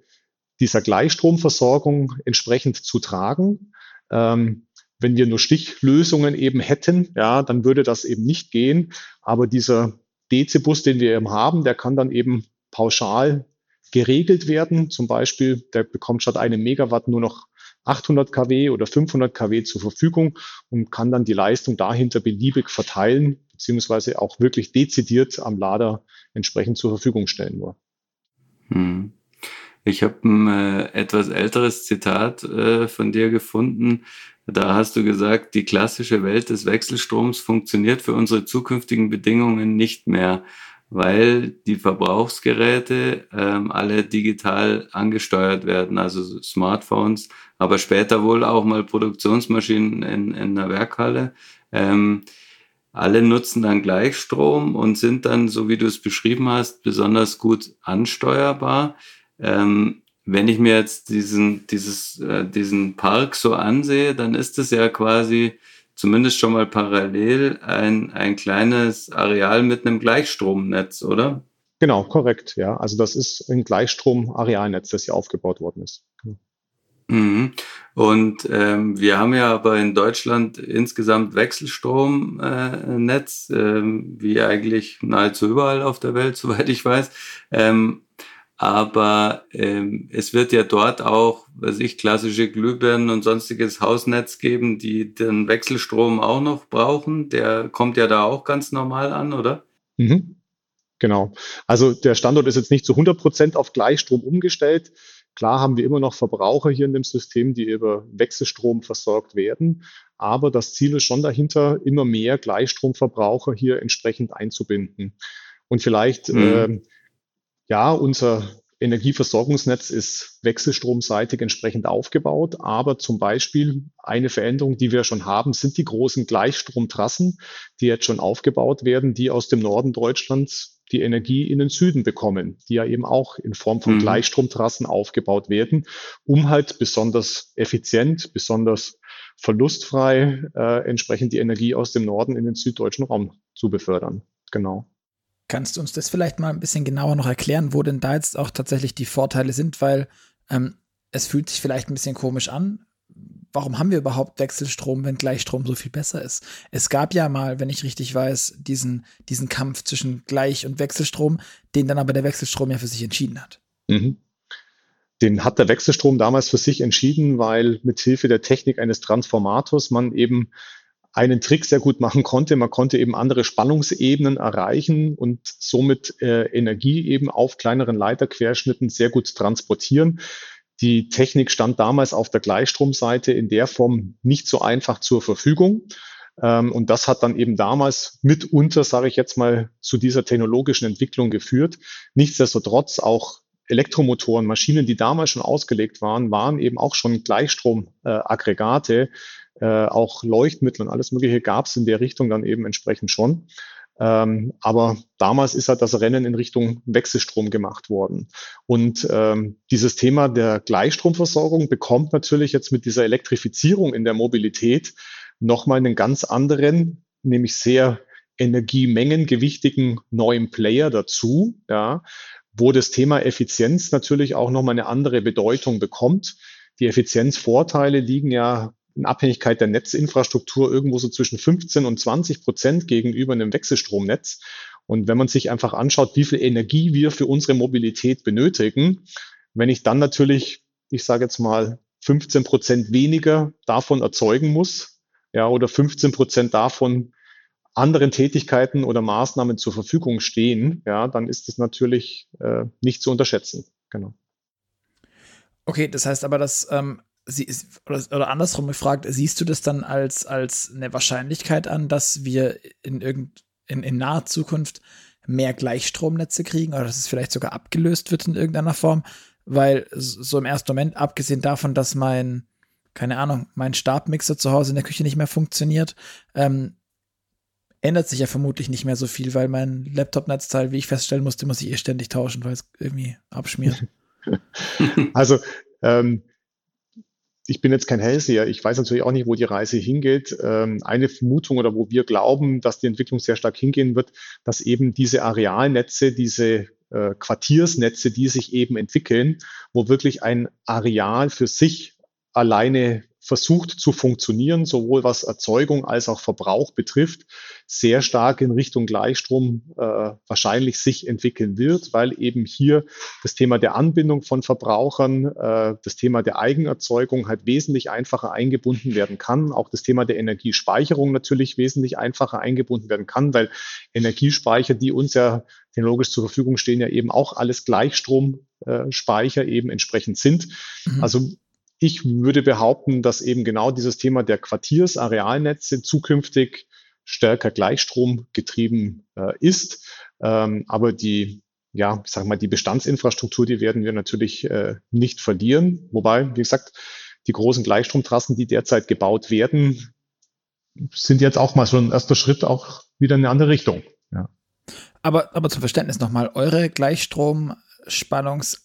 dieser Gleichstromversorgung entsprechend zu tragen. Ähm, wenn wir nur Stichlösungen eben hätten, ja, dann würde das eben nicht gehen. Aber dieser DC-Bus, den wir eben haben, der kann dann eben pauschal geregelt werden. Zum Beispiel, der bekommt statt einem Megawatt nur noch 800 kW oder 500 kW zur Verfügung und kann dann die Leistung dahinter beliebig verteilen, beziehungsweise auch wirklich dezidiert am Lader entsprechend zur Verfügung stellen nur.
Hm. Ich habe ein äh, etwas älteres Zitat äh, von dir gefunden. Da hast du gesagt, die klassische Welt des Wechselstroms funktioniert für unsere zukünftigen Bedingungen nicht mehr, weil die Verbrauchsgeräte ähm, alle digital angesteuert werden, also Smartphones, aber später wohl auch mal Produktionsmaschinen in, in einer Werkhalle. Ähm, alle nutzen dann Gleichstrom und sind dann, so wie du es beschrieben hast, besonders gut ansteuerbar. Ähm, wenn ich mir jetzt diesen, dieses, äh, diesen Park so ansehe, dann ist es ja quasi zumindest schon mal parallel ein, ein kleines Areal mit einem Gleichstromnetz, oder?
Genau, korrekt, ja. Also das ist ein Gleichstrom-Arealnetz, das hier aufgebaut worden ist. Genau.
Mhm. Und ähm, wir haben ja aber in Deutschland insgesamt Wechselstromnetz, äh, ähm, wie eigentlich nahezu überall auf der Welt, soweit ich weiß. Ähm, aber ähm, es wird ja dort auch, was ich, klassische Glühbirnen und sonstiges Hausnetz geben, die den Wechselstrom auch noch brauchen. Der kommt ja da auch ganz normal an, oder?
Mhm. Genau. Also der Standort ist jetzt nicht zu 100 Prozent auf Gleichstrom umgestellt. Klar haben wir immer noch Verbraucher hier in dem System, die über Wechselstrom versorgt werden. Aber das Ziel ist schon dahinter, immer mehr Gleichstromverbraucher hier entsprechend einzubinden. Und vielleicht, mhm. äh, ja, unser Energieversorgungsnetz ist wechselstromseitig entsprechend aufgebaut, aber zum Beispiel eine Veränderung, die wir schon haben, sind die großen Gleichstromtrassen, die jetzt schon aufgebaut werden, die aus dem Norden Deutschlands die Energie in den Süden bekommen, die ja eben auch in Form von mhm. Gleichstromtrassen aufgebaut werden, um halt besonders effizient, besonders verlustfrei äh, entsprechend die Energie aus dem Norden in den süddeutschen Raum zu befördern. Genau.
Kannst du uns das vielleicht mal ein bisschen genauer noch erklären, wo denn da jetzt auch tatsächlich die Vorteile sind? Weil ähm, es fühlt sich vielleicht ein bisschen komisch an. Warum haben wir überhaupt Wechselstrom, wenn Gleichstrom so viel besser ist? Es gab ja mal, wenn ich richtig weiß, diesen, diesen Kampf zwischen Gleich- und Wechselstrom, den dann aber der Wechselstrom ja für sich entschieden hat. Mhm.
Den hat der Wechselstrom damals für sich entschieden, weil mit Hilfe der Technik eines Transformators man eben einen Trick sehr gut machen konnte. Man konnte eben andere Spannungsebenen erreichen und somit äh, Energie eben auf kleineren Leiterquerschnitten sehr gut transportieren. Die Technik stand damals auf der Gleichstromseite in der Form nicht so einfach zur Verfügung. Ähm, und das hat dann eben damals mitunter, sage ich jetzt mal, zu dieser technologischen Entwicklung geführt. Nichtsdestotrotz auch Elektromotoren, Maschinen, die damals schon ausgelegt waren, waren eben auch schon Gleichstromaggregate, äh, auch Leuchtmittel und alles Mögliche gab es in der Richtung dann eben entsprechend schon. Ähm, aber damals ist halt das Rennen in Richtung Wechselstrom gemacht worden. Und ähm, dieses Thema der Gleichstromversorgung bekommt natürlich jetzt mit dieser Elektrifizierung in der Mobilität nochmal einen ganz anderen, nämlich sehr energiemengengewichtigen neuen Player dazu, ja, wo das Thema Effizienz natürlich auch nochmal eine andere Bedeutung bekommt. Die Effizienzvorteile liegen ja in Abhängigkeit der Netzinfrastruktur irgendwo so zwischen 15 und 20 Prozent gegenüber einem Wechselstromnetz. Und wenn man sich einfach anschaut, wie viel Energie wir für unsere Mobilität benötigen, wenn ich dann natürlich, ich sage jetzt mal, 15 Prozent weniger davon erzeugen muss, ja, oder 15 Prozent davon anderen Tätigkeiten oder Maßnahmen zur Verfügung stehen, ja, dann ist es natürlich äh, nicht zu unterschätzen. Genau.
Okay, das heißt aber, dass ähm, sie, oder, oder andersrum gefragt, siehst du das dann als, als eine Wahrscheinlichkeit an, dass wir in irgend, in, in naher Zukunft mehr Gleichstromnetze kriegen oder dass es vielleicht sogar abgelöst wird in irgendeiner Form? Weil so im ersten Moment, abgesehen davon, dass mein, keine Ahnung, mein Stabmixer zu Hause in der Küche nicht mehr funktioniert, ähm, ändert sich ja vermutlich nicht mehr so viel, weil mein Laptop-Netzteil, wie ich feststellen musste, muss ich eh ständig tauschen, weil es irgendwie abschmiert.
Also ähm, ich bin jetzt kein Hellseher. Ich weiß natürlich auch nicht, wo die Reise hingeht. Ähm, eine Vermutung oder wo wir glauben, dass die Entwicklung sehr stark hingehen wird, dass eben diese Arealnetze, diese äh, Quartiersnetze, die sich eben entwickeln, wo wirklich ein Areal für sich alleine versucht zu funktionieren, sowohl was Erzeugung als auch Verbrauch betrifft, sehr stark in Richtung Gleichstrom äh, wahrscheinlich sich entwickeln wird, weil eben hier das Thema der Anbindung von Verbrauchern, äh, das Thema der Eigenerzeugung halt wesentlich einfacher eingebunden werden kann. Auch das Thema der Energiespeicherung natürlich wesentlich einfacher eingebunden werden kann, weil Energiespeicher, die uns ja technologisch zur Verfügung stehen, ja eben auch alles Gleichstromspeicher eben entsprechend sind. Mhm. Also ich würde behaupten, dass eben genau dieses Thema der Quartiersarealnetze zukünftig stärker gleichstromgetrieben äh, ist. Ähm, aber die, ja, ich sage mal, die Bestandsinfrastruktur, die werden wir natürlich äh, nicht verlieren. Wobei, wie gesagt, die großen Gleichstromtrassen, die derzeit gebaut werden, sind jetzt auch mal so ein erster Schritt auch wieder in eine andere Richtung. Ja.
Aber, aber zum Verständnis nochmal, eure Gleichstromspannungs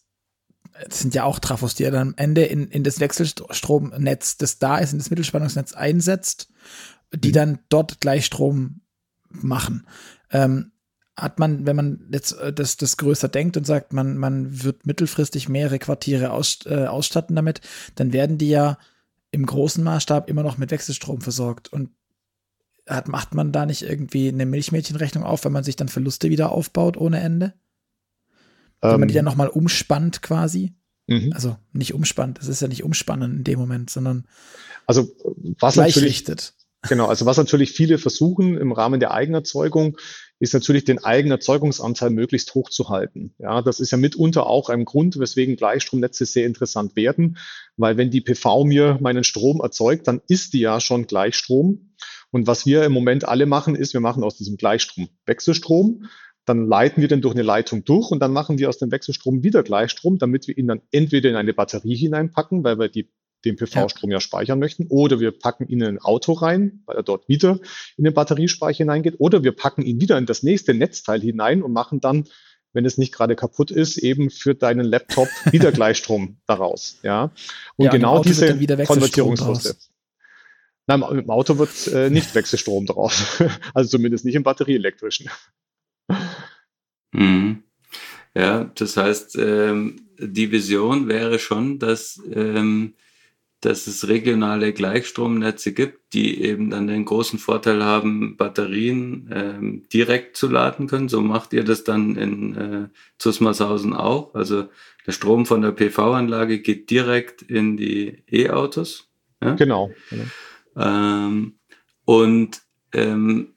das sind ja auch Trafos, die er dann am Ende in, in das Wechselstromnetz, das da ist, in das Mittelspannungsnetz einsetzt, die mhm. dann dort Gleichstrom machen. Ähm, hat man, wenn man jetzt äh, das, das größer denkt und sagt, man, man wird mittelfristig mehrere Quartiere aus, äh, ausstatten damit, dann werden die ja im großen Maßstab immer noch mit Wechselstrom versorgt. Und hat, macht man da nicht irgendwie eine Milchmädchenrechnung auf, wenn man sich dann Verluste wieder aufbaut ohne Ende? Wenn ähm, man die dann nochmal umspannt quasi. Mhm. Also nicht umspannt, das ist ja nicht umspannen in dem Moment, sondern
also was
gleichrichtet.
Genau, also was natürlich viele versuchen im Rahmen der Eigenerzeugung, ist natürlich den Eigenerzeugungsanteil möglichst hoch zu halten. Ja, das ist ja mitunter auch ein Grund, weswegen Gleichstromnetze sehr interessant werden, weil wenn die PV mir meinen Strom erzeugt, dann ist die ja schon Gleichstrom. Und was wir im Moment alle machen, ist, wir machen aus diesem Gleichstrom Wechselstrom. Dann leiten wir den durch eine Leitung durch und dann machen wir aus dem Wechselstrom wieder Gleichstrom, damit wir ihn dann entweder in eine Batterie hineinpacken, weil wir die den PV-Strom ja. speichern möchten. Oder wir packen ihn in ein Auto rein, weil er dort wieder in den Batteriespeicher hineingeht. Oder wir packen ihn wieder in das nächste Netzteil hinein und machen dann, wenn es nicht gerade kaputt ist, eben für deinen Laptop wieder Gleichstrom daraus. Ja. Und ja, genau diese Konvertierungsschritte. Nein, im Auto wird äh, nicht Wechselstrom drauf. also zumindest nicht im batterieelektrischen.
Mhm. Ja, das heißt, ähm, die Vision wäre schon, dass ähm, dass es regionale Gleichstromnetze gibt, die eben dann den großen Vorteil haben, Batterien ähm, direkt zu laden können. So macht ihr das dann in äh, Zusmarshausen auch. Also der Strom von der PV-Anlage geht direkt in die E-Autos.
Ja? Genau. genau.
Ähm, und ähm,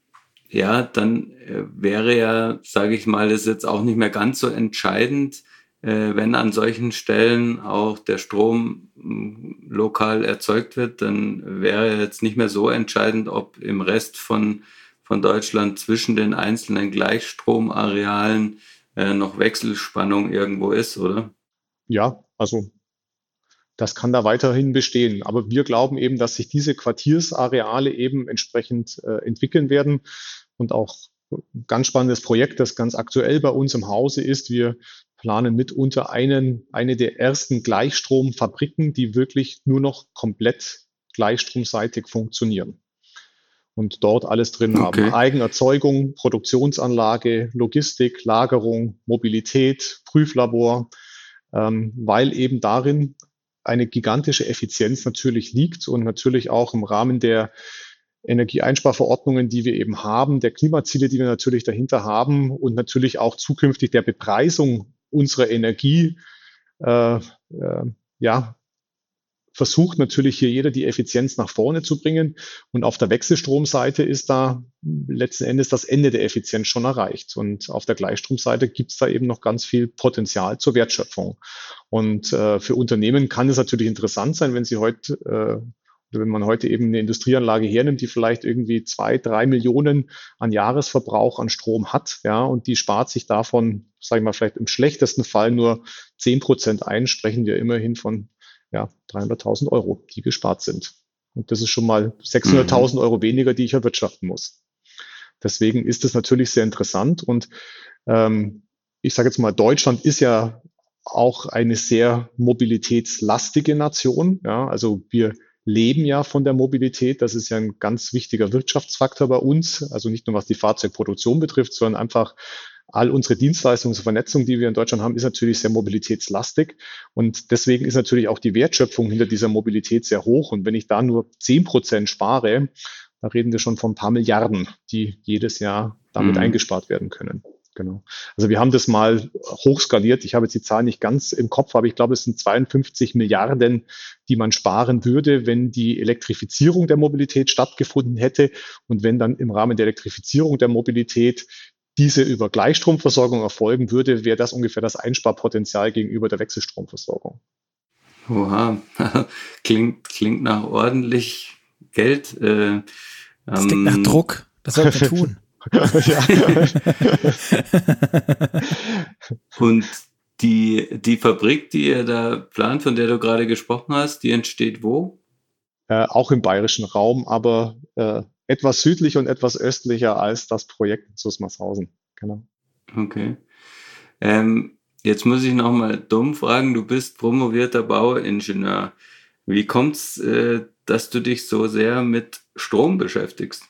ja, dann äh, wäre ja, sage ich mal, ist jetzt auch nicht mehr ganz so entscheidend, äh, wenn an solchen Stellen auch der Strom mm, lokal erzeugt wird, dann wäre jetzt nicht mehr so entscheidend, ob im Rest von, von Deutschland zwischen den einzelnen Gleichstromarealen äh, noch Wechselspannung irgendwo ist, oder?
Ja, also das kann da weiterhin bestehen. Aber wir glauben eben, dass sich diese Quartiersareale eben entsprechend äh, entwickeln werden und auch ein ganz spannendes Projekt, das ganz aktuell bei uns im Hause ist. Wir planen mitunter einen, eine der ersten Gleichstromfabriken, die wirklich nur noch komplett gleichstromseitig funktionieren. Und dort alles drin okay. haben. Eigenerzeugung, Produktionsanlage, Logistik, Lagerung, Mobilität, Prüflabor, ähm, weil eben darin eine gigantische Effizienz natürlich liegt und natürlich auch im Rahmen der Energieeinsparverordnungen, die wir eben haben, der Klimaziele, die wir natürlich dahinter haben und natürlich auch zukünftig der Bepreisung unserer Energie, äh, äh, ja, versucht natürlich hier jeder die Effizienz nach vorne zu bringen. Und auf der Wechselstromseite ist da letzten Endes das Ende der Effizienz schon erreicht. Und auf der Gleichstromseite gibt es da eben noch ganz viel Potenzial zur Wertschöpfung. Und äh, für Unternehmen kann es natürlich interessant sein, wenn sie heute äh, wenn man heute eben eine Industrieanlage hernimmt, die vielleicht irgendwie zwei, drei Millionen an Jahresverbrauch an Strom hat, ja, und die spart sich davon, sage ich mal, vielleicht im schlechtesten Fall nur zehn Prozent ein, sprechen wir immerhin von ja, 300.000 Euro, die gespart sind. Und das ist schon mal 600.000 mhm. Euro weniger, die ich erwirtschaften muss. Deswegen ist es natürlich sehr interessant und ähm, ich sage jetzt mal, Deutschland ist ja auch eine sehr mobilitätslastige Nation. Ja, also wir leben ja von der Mobilität. Das ist ja ein ganz wichtiger Wirtschaftsfaktor bei uns. Also nicht nur was die Fahrzeugproduktion betrifft, sondern einfach all unsere Dienstleistungen zur Vernetzung, die wir in Deutschland haben, ist natürlich sehr mobilitätslastig. Und deswegen ist natürlich auch die Wertschöpfung hinter dieser Mobilität sehr hoch. Und wenn ich da nur zehn Prozent spare, da reden wir schon von ein paar Milliarden, die jedes Jahr damit mhm. eingespart werden können. Genau. Also wir haben das mal hochskaliert. Ich habe jetzt die Zahl nicht ganz im Kopf, aber ich glaube, es sind 52 Milliarden, die man sparen würde, wenn die Elektrifizierung der Mobilität stattgefunden hätte und wenn dann im Rahmen der Elektrifizierung der Mobilität diese über Gleichstromversorgung erfolgen würde, wäre das ungefähr das Einsparpotenzial gegenüber der Wechselstromversorgung.
Oha, klingt, klingt nach ordentlich Geld.
Äh, das klingt nach ähm, Druck. Das sollten wir tun.
Und die, die Fabrik, die ihr da plant, von der du gerade gesprochen hast, die entsteht wo?
Äh, auch im bayerischen Raum, aber äh, etwas südlicher und etwas östlicher als das Projekt in Susmarshausen. Genau.
Okay. Ähm, jetzt muss ich nochmal dumm fragen, du bist promovierter Bauingenieur. Wie kommt es, äh, dass du dich so sehr mit Strom beschäftigst?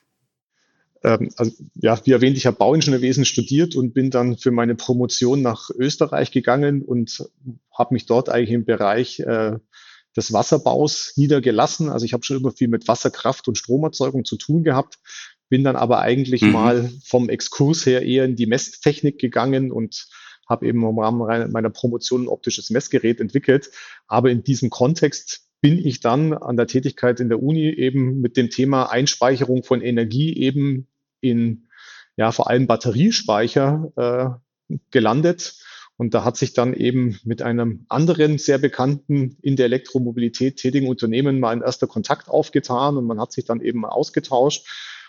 Ähm, also, ja, wie erwähnt, ich habe Bauingenieurwesen studiert und bin dann für meine Promotion nach Österreich gegangen und habe mich dort eigentlich im Bereich äh, des Wasserbaus niedergelassen. Also ich habe schon immer viel mit Wasserkraft und Stromerzeugung zu tun gehabt, bin dann aber eigentlich mhm. mal vom Exkurs her eher in die Messtechnik gegangen und habe eben im Rahmen meiner Promotion ein optisches Messgerät entwickelt. Aber in diesem Kontext bin ich dann an der Tätigkeit in der Uni eben mit dem Thema Einspeicherung von Energie eben in ja vor allem Batteriespeicher äh, gelandet. Und da hat sich dann eben mit einem anderen sehr bekannten in der Elektromobilität tätigen Unternehmen mal ein erster Kontakt aufgetan und man hat sich dann eben ausgetauscht.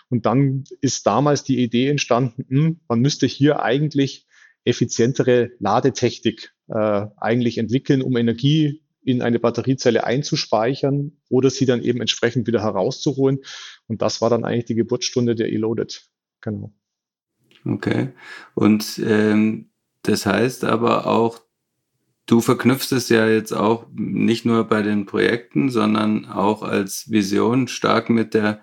Und dann ist damals die Idee entstanden, hm, man müsste hier eigentlich effizientere Ladetechnik äh, eigentlich entwickeln, um Energie in eine Batteriezelle einzuspeichern oder sie dann eben entsprechend wieder herauszuholen. Und das war dann eigentlich die Geburtsstunde der E-Loaded. Genau.
Okay. Und ähm, das heißt aber auch, du verknüpfst es ja jetzt auch nicht nur bei den Projekten, sondern auch als Vision stark mit der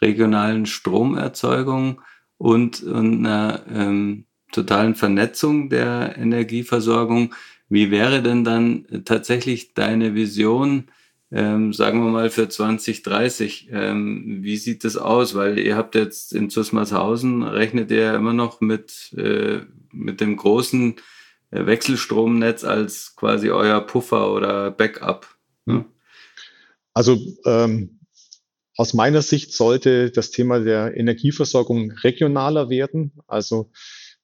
regionalen Stromerzeugung und, und einer ähm, totalen Vernetzung der Energieversorgung. Wie wäre denn dann tatsächlich deine Vision, ähm, sagen wir mal für 2030? Ähm, wie sieht das aus? Weil ihr habt jetzt in Zusmarshausen, rechnet ihr immer noch mit, äh, mit dem großen äh, Wechselstromnetz als quasi euer Puffer oder Backup. Ne?
Also ähm, aus meiner Sicht sollte das Thema der Energieversorgung regionaler werden. Also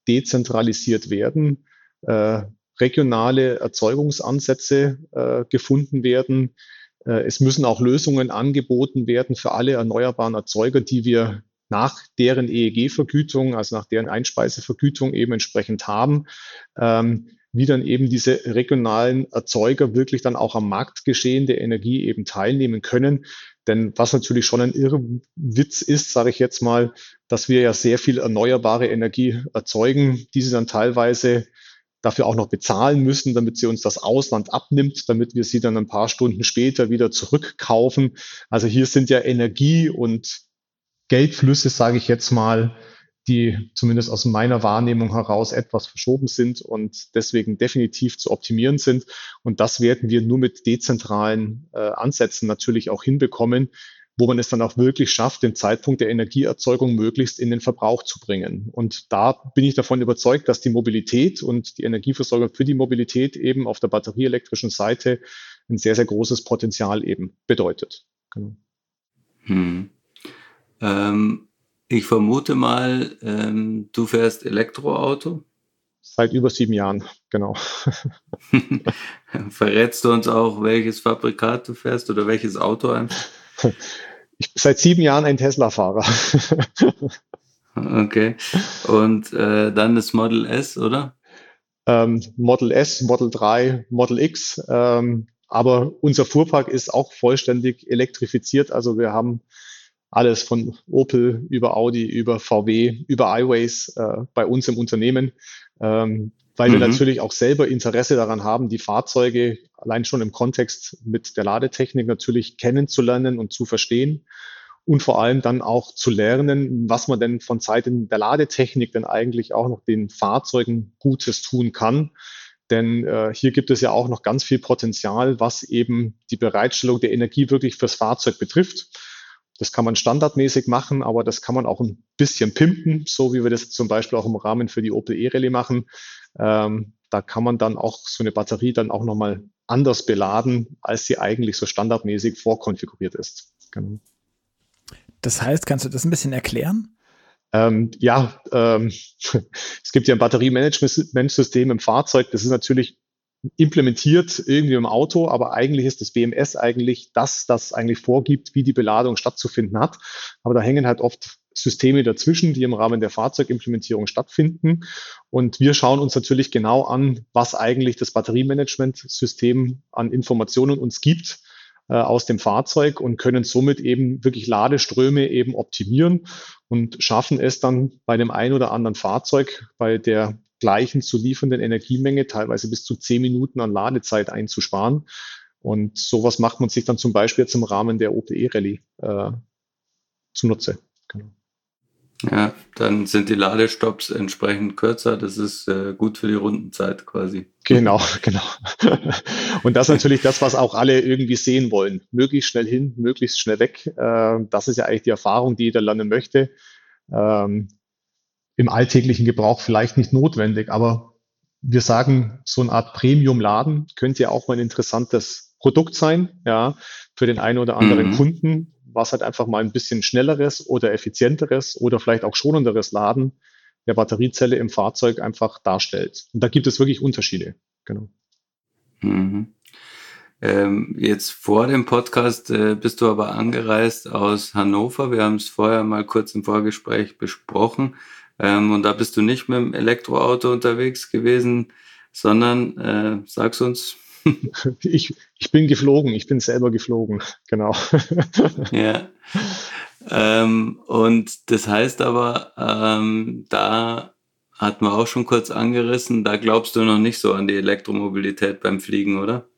dezentralisiert werden, äh, regionale Erzeugungsansätze äh, gefunden werden. Äh, es müssen auch Lösungen angeboten werden für alle erneuerbaren Erzeuger, die wir nach deren EEG-Vergütung, also nach deren Einspeisevergütung eben entsprechend haben, ähm, wie dann eben diese regionalen Erzeuger wirklich dann auch am Marktgeschehen der Energie eben teilnehmen können. Denn was natürlich schon ein Irrwitz ist, sage ich jetzt mal, dass wir ja sehr viel erneuerbare Energie erzeugen, diese dann teilweise dafür auch noch bezahlen müssen, damit sie uns das Ausland abnimmt, damit wir sie dann ein paar Stunden später wieder zurückkaufen. Also hier sind ja Energie und Geldflüsse, sage ich jetzt mal, die zumindest aus meiner Wahrnehmung heraus etwas verschoben sind und deswegen definitiv zu optimieren sind. Und das werden wir nur mit dezentralen äh, Ansätzen natürlich auch hinbekommen, wo man es dann auch wirklich schafft, den Zeitpunkt der Energieerzeugung möglichst in den Verbrauch zu bringen. Und da bin ich davon überzeugt, dass die Mobilität und die Energieversorgung für die Mobilität eben auf der batterieelektrischen Seite ein sehr, sehr großes Potenzial eben bedeutet. Genau.
Hm. Ähm ich vermute mal, ähm, du fährst Elektroauto.
Seit über sieben Jahren, genau.
Verrätst du uns auch, welches Fabrikat du fährst oder welches Auto einfach?
Ich bin seit sieben Jahren ein Tesla-Fahrer.
okay. Und äh, dann das Model S, oder?
Ähm, Model S, Model 3, Model X. Ähm, aber unser Fuhrpark ist auch vollständig elektrifiziert. Also wir haben alles von Opel über Audi, über VW, über iWays äh, bei uns im Unternehmen, ähm, weil mhm. wir natürlich auch selber Interesse daran haben, die Fahrzeuge allein schon im Kontext mit der Ladetechnik natürlich kennenzulernen und zu verstehen und vor allem dann auch zu lernen, was man denn von Seiten der Ladetechnik denn eigentlich auch noch den Fahrzeugen Gutes tun kann. Denn äh, hier gibt es ja auch noch ganz viel Potenzial, was eben die Bereitstellung der Energie wirklich fürs Fahrzeug betrifft. Das kann man standardmäßig machen, aber das kann man auch ein bisschen pimpen, so wie wir das zum Beispiel auch im Rahmen für die Opel E-Rallye machen. Ähm, da kann man dann auch so eine Batterie dann auch nochmal anders beladen, als sie eigentlich so standardmäßig vorkonfiguriert ist. Genau.
Das heißt, kannst du das ein bisschen erklären?
Ähm, ja, ähm, es gibt ja ein Batteriemanagementsystem im Fahrzeug. Das ist natürlich implementiert irgendwie im Auto, aber eigentlich ist das BMS eigentlich das, das eigentlich vorgibt, wie die Beladung stattzufinden hat. Aber da hängen halt oft Systeme dazwischen, die im Rahmen der Fahrzeugimplementierung stattfinden. Und wir schauen uns natürlich genau an, was eigentlich das Batteriemanagementsystem an Informationen uns gibt äh, aus dem Fahrzeug und können somit eben wirklich Ladeströme eben optimieren und schaffen es dann bei dem ein oder anderen Fahrzeug bei der gleichen zu liefernden Energiemenge teilweise bis zu zehn Minuten an Ladezeit einzusparen. Und sowas macht man sich dann zum Beispiel jetzt im Rahmen der OPE-Rallye äh, zunutze. Genau.
Ja, dann sind die Ladestops entsprechend kürzer. Das ist äh, gut für die Rundenzeit quasi.
Genau, genau. Und das ist natürlich das, was auch alle irgendwie sehen wollen. Möglichst schnell hin, möglichst schnell weg. Äh, das ist ja eigentlich die Erfahrung, die jeder lernen möchte. Ähm, im alltäglichen Gebrauch vielleicht nicht notwendig, aber wir sagen, so eine Art Premium-Laden könnte ja auch mal ein interessantes Produkt sein, ja, für den einen oder anderen mhm. Kunden, was halt einfach mal ein bisschen schnelleres oder effizienteres oder vielleicht auch schonenderes Laden der Batteriezelle im Fahrzeug einfach darstellt. Und da gibt es wirklich Unterschiede. Genau.
Mhm. Ähm, jetzt vor dem Podcast äh, bist du aber angereist aus Hannover. Wir haben es vorher mal kurz im Vorgespräch besprochen. Ähm, und da bist du nicht mit dem Elektroauto unterwegs gewesen, sondern äh, sag's uns.
ich, ich bin geflogen, ich bin selber geflogen, genau.
ja. Ähm, und das heißt aber, ähm, da hatten wir auch schon kurz angerissen, da glaubst du noch nicht so an die Elektromobilität beim Fliegen, oder?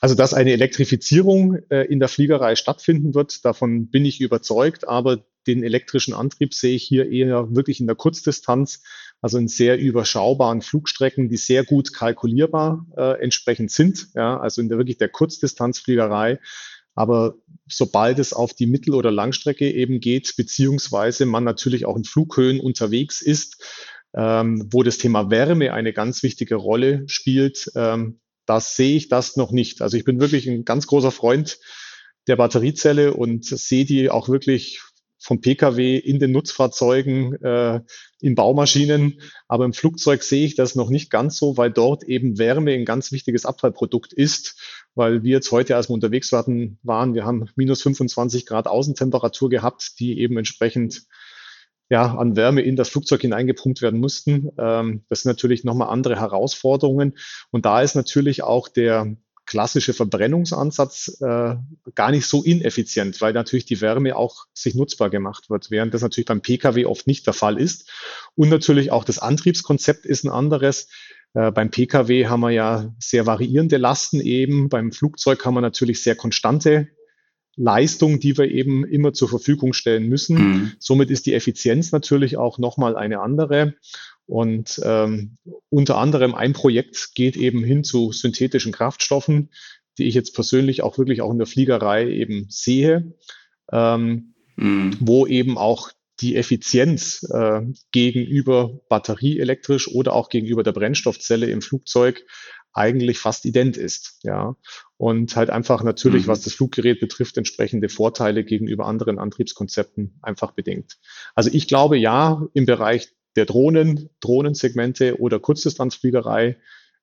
Also, dass eine Elektrifizierung äh, in der Fliegerei stattfinden wird, davon bin ich überzeugt, aber den elektrischen Antrieb sehe ich hier eher wirklich in der Kurzdistanz, also in sehr überschaubaren Flugstrecken, die sehr gut kalkulierbar äh, entsprechend sind, ja, also in der wirklich der Kurzdistanzfliegerei. Aber sobald es auf die Mittel- oder Langstrecke eben geht, beziehungsweise man natürlich auch in Flughöhen unterwegs ist, ähm, wo das Thema Wärme eine ganz wichtige Rolle spielt, ähm, das sehe ich das noch nicht. Also ich bin wirklich ein ganz großer Freund der Batteriezelle und sehe die auch wirklich vom Pkw in den Nutzfahrzeugen, äh, in Baumaschinen. Aber im Flugzeug sehe ich das noch nicht ganz so, weil dort eben Wärme ein ganz wichtiges Abfallprodukt ist. Weil wir jetzt heute, als wir unterwegs waren, waren wir haben minus 25 Grad Außentemperatur gehabt, die eben entsprechend ja, an Wärme in das Flugzeug hineingepumpt werden mussten. Ähm, das sind natürlich nochmal andere Herausforderungen. Und da ist natürlich auch der, klassische Verbrennungsansatz äh, gar nicht so ineffizient, weil natürlich die Wärme auch sich nutzbar gemacht wird, während das natürlich beim Pkw oft nicht der Fall ist. Und natürlich auch das Antriebskonzept ist ein anderes. Äh, beim Pkw haben wir ja sehr variierende Lasten eben. Beim Flugzeug haben wir natürlich sehr konstante Leistung, die wir eben immer zur Verfügung stellen müssen. Mhm. Somit ist die Effizienz natürlich auch nochmal eine andere. Und ähm, unter anderem ein Projekt geht eben hin zu synthetischen Kraftstoffen, die ich jetzt persönlich auch wirklich auch in der Fliegerei eben sehe, ähm, mhm. wo eben auch die Effizienz äh, gegenüber batterieelektrisch oder auch gegenüber der Brennstoffzelle im Flugzeug eigentlich fast ident ist, ja. Und halt einfach natürlich, mhm. was das Fluggerät betrifft, entsprechende Vorteile gegenüber anderen Antriebskonzepten einfach bedingt. Also ich glaube ja, im Bereich der Drohnen, Drohnensegmente oder Kurzdistanzfliegerei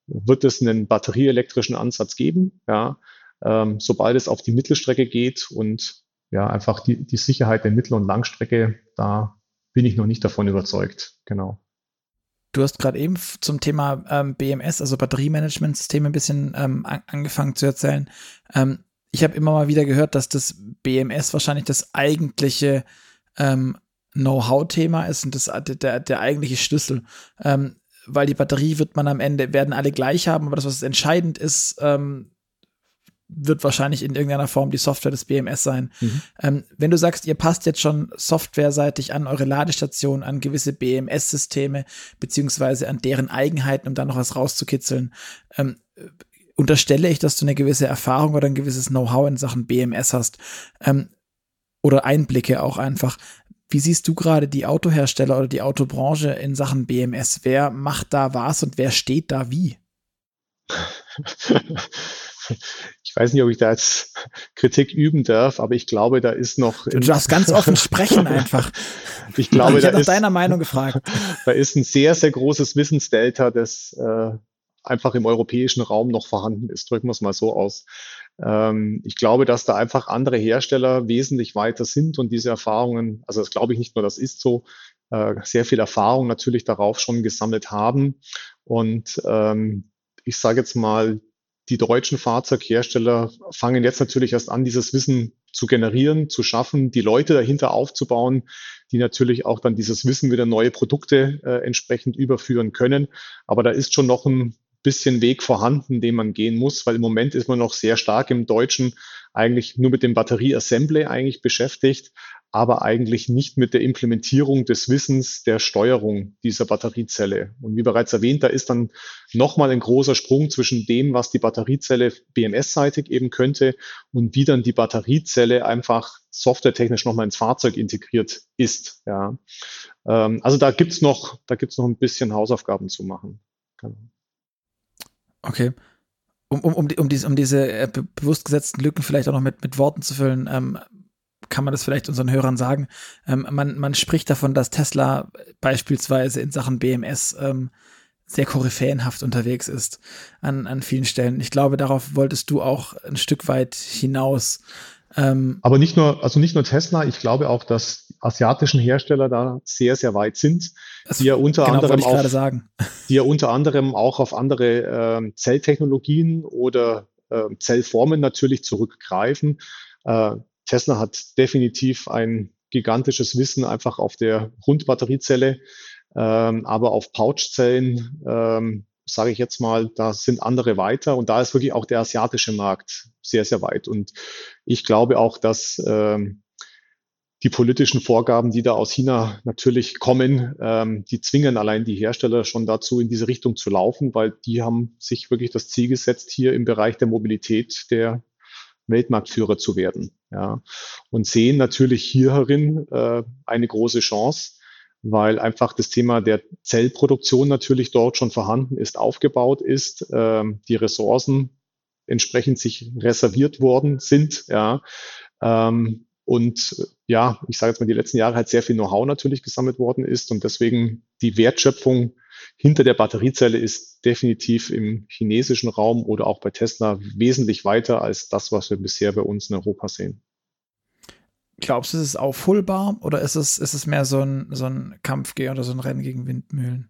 wird es einen batterieelektrischen Ansatz geben, ja, ähm, sobald es auf die Mittelstrecke geht und ja, einfach die, die Sicherheit der Mittel- und Langstrecke, da bin ich noch nicht davon überzeugt, genau.
Du hast gerade eben zum Thema ähm, BMS, also Batteriemanagementsysteme, ein bisschen ähm, an, angefangen zu erzählen. Ähm, ich habe immer mal wieder gehört, dass das BMS wahrscheinlich das eigentliche ähm, Know-how-Thema ist und das der, der eigentliche Schlüssel. Ähm, weil die Batterie wird man am Ende, werden alle gleich haben, aber das, was entscheidend ist, ähm, wird wahrscheinlich in irgendeiner Form die Software des BMS sein. Mhm. Ähm, wenn du sagst, ihr passt jetzt schon softwareseitig an eure Ladestation, an gewisse BMS-Systeme, beziehungsweise an deren Eigenheiten, um da noch was rauszukitzeln, ähm, unterstelle ich, dass du eine gewisse Erfahrung oder ein gewisses Know-how in Sachen BMS hast. Ähm, oder Einblicke auch einfach. Wie siehst du gerade die Autohersteller oder die Autobranche in Sachen BMS? Wer macht da was und wer steht da wie?
Ich weiß nicht, ob ich da jetzt Kritik üben darf, aber ich glaube, da ist noch.
Du darfst ganz offen sprechen einfach.
Ich glaube,
ich
da
nach deiner Meinung gefragt.
Da ist ein sehr, sehr großes Wissensdelta, das äh, einfach im europäischen Raum noch vorhanden ist. Drücken wir es mal so aus. Ähm, ich glaube, dass da einfach andere Hersteller wesentlich weiter sind und diese Erfahrungen, also das glaube ich nicht nur, das ist so, äh, sehr viel Erfahrung natürlich darauf schon gesammelt haben. Und ähm, ich sage jetzt mal, die deutschen Fahrzeughersteller fangen jetzt natürlich erst an, dieses Wissen zu generieren, zu schaffen, die Leute dahinter aufzubauen, die natürlich auch dann dieses Wissen wieder neue Produkte äh, entsprechend überführen können. Aber da ist schon noch ein bisschen Weg vorhanden, den man gehen muss, weil im Moment ist man noch sehr stark im Deutschen eigentlich nur mit dem Batterieassembly eigentlich beschäftigt, aber eigentlich nicht mit der Implementierung des Wissens der Steuerung dieser Batteriezelle. Und wie bereits erwähnt, da ist dann nochmal ein großer Sprung zwischen dem, was die Batteriezelle BMS-seitig eben könnte und wie dann die Batteriezelle einfach softwaretechnisch nochmal ins Fahrzeug integriert ist. Ja. Ähm, also da gibt's noch, da gibt's noch ein bisschen Hausaufgaben zu machen. Genau.
Okay. um, um, um, um, diese, um diese äh, bewusst gesetzten Lücken vielleicht auch noch mit, mit Worten zu füllen, ähm, kann man das vielleicht unseren Hörern sagen. Ähm, man, man spricht davon, dass Tesla beispielsweise in Sachen BMS ähm, sehr koryphäenhaft unterwegs ist an, an vielen Stellen. Ich glaube, darauf wolltest du auch ein Stück weit hinaus.
Ähm, Aber nicht nur, also nicht nur Tesla, ich glaube auch, dass asiatischen Hersteller da sehr, sehr weit sind, die ja unter genau, anderem auch, die ja unter anderem auch auf andere äh, Zelltechnologien oder äh, Zellformen natürlich zurückgreifen. Äh, Tesla hat definitiv ein gigantisches Wissen einfach auf der Rundbatteriezelle, ähm, aber auf Pouchzellen, ähm, sage ich jetzt mal, da sind andere weiter und da ist wirklich auch der asiatische Markt sehr, sehr weit. Und ich glaube auch, dass ähm, die politischen Vorgaben, die da aus China natürlich kommen, ähm, die zwingen allein die Hersteller schon dazu, in diese Richtung zu laufen, weil die haben sich wirklich das Ziel gesetzt, hier im Bereich der Mobilität der Weltmarktführer zu werden. Ja, und sehen natürlich hierin äh, eine große Chance, weil einfach das Thema der Zellproduktion natürlich dort schon vorhanden ist, aufgebaut ist, äh, die Ressourcen entsprechend sich reserviert worden sind. Ja, ähm, und ja, ich sage jetzt mal, die letzten Jahre halt sehr viel Know-how natürlich gesammelt worden ist und deswegen die Wertschöpfung hinter der Batteriezelle ist definitiv im chinesischen Raum oder auch bei Tesla wesentlich weiter als das, was wir bisher bei uns in Europa sehen.
Glaubst du, ist es aufholbar oder ist es, ist es mehr so ein, so ein Kampf oder so ein Rennen gegen Windmühlen?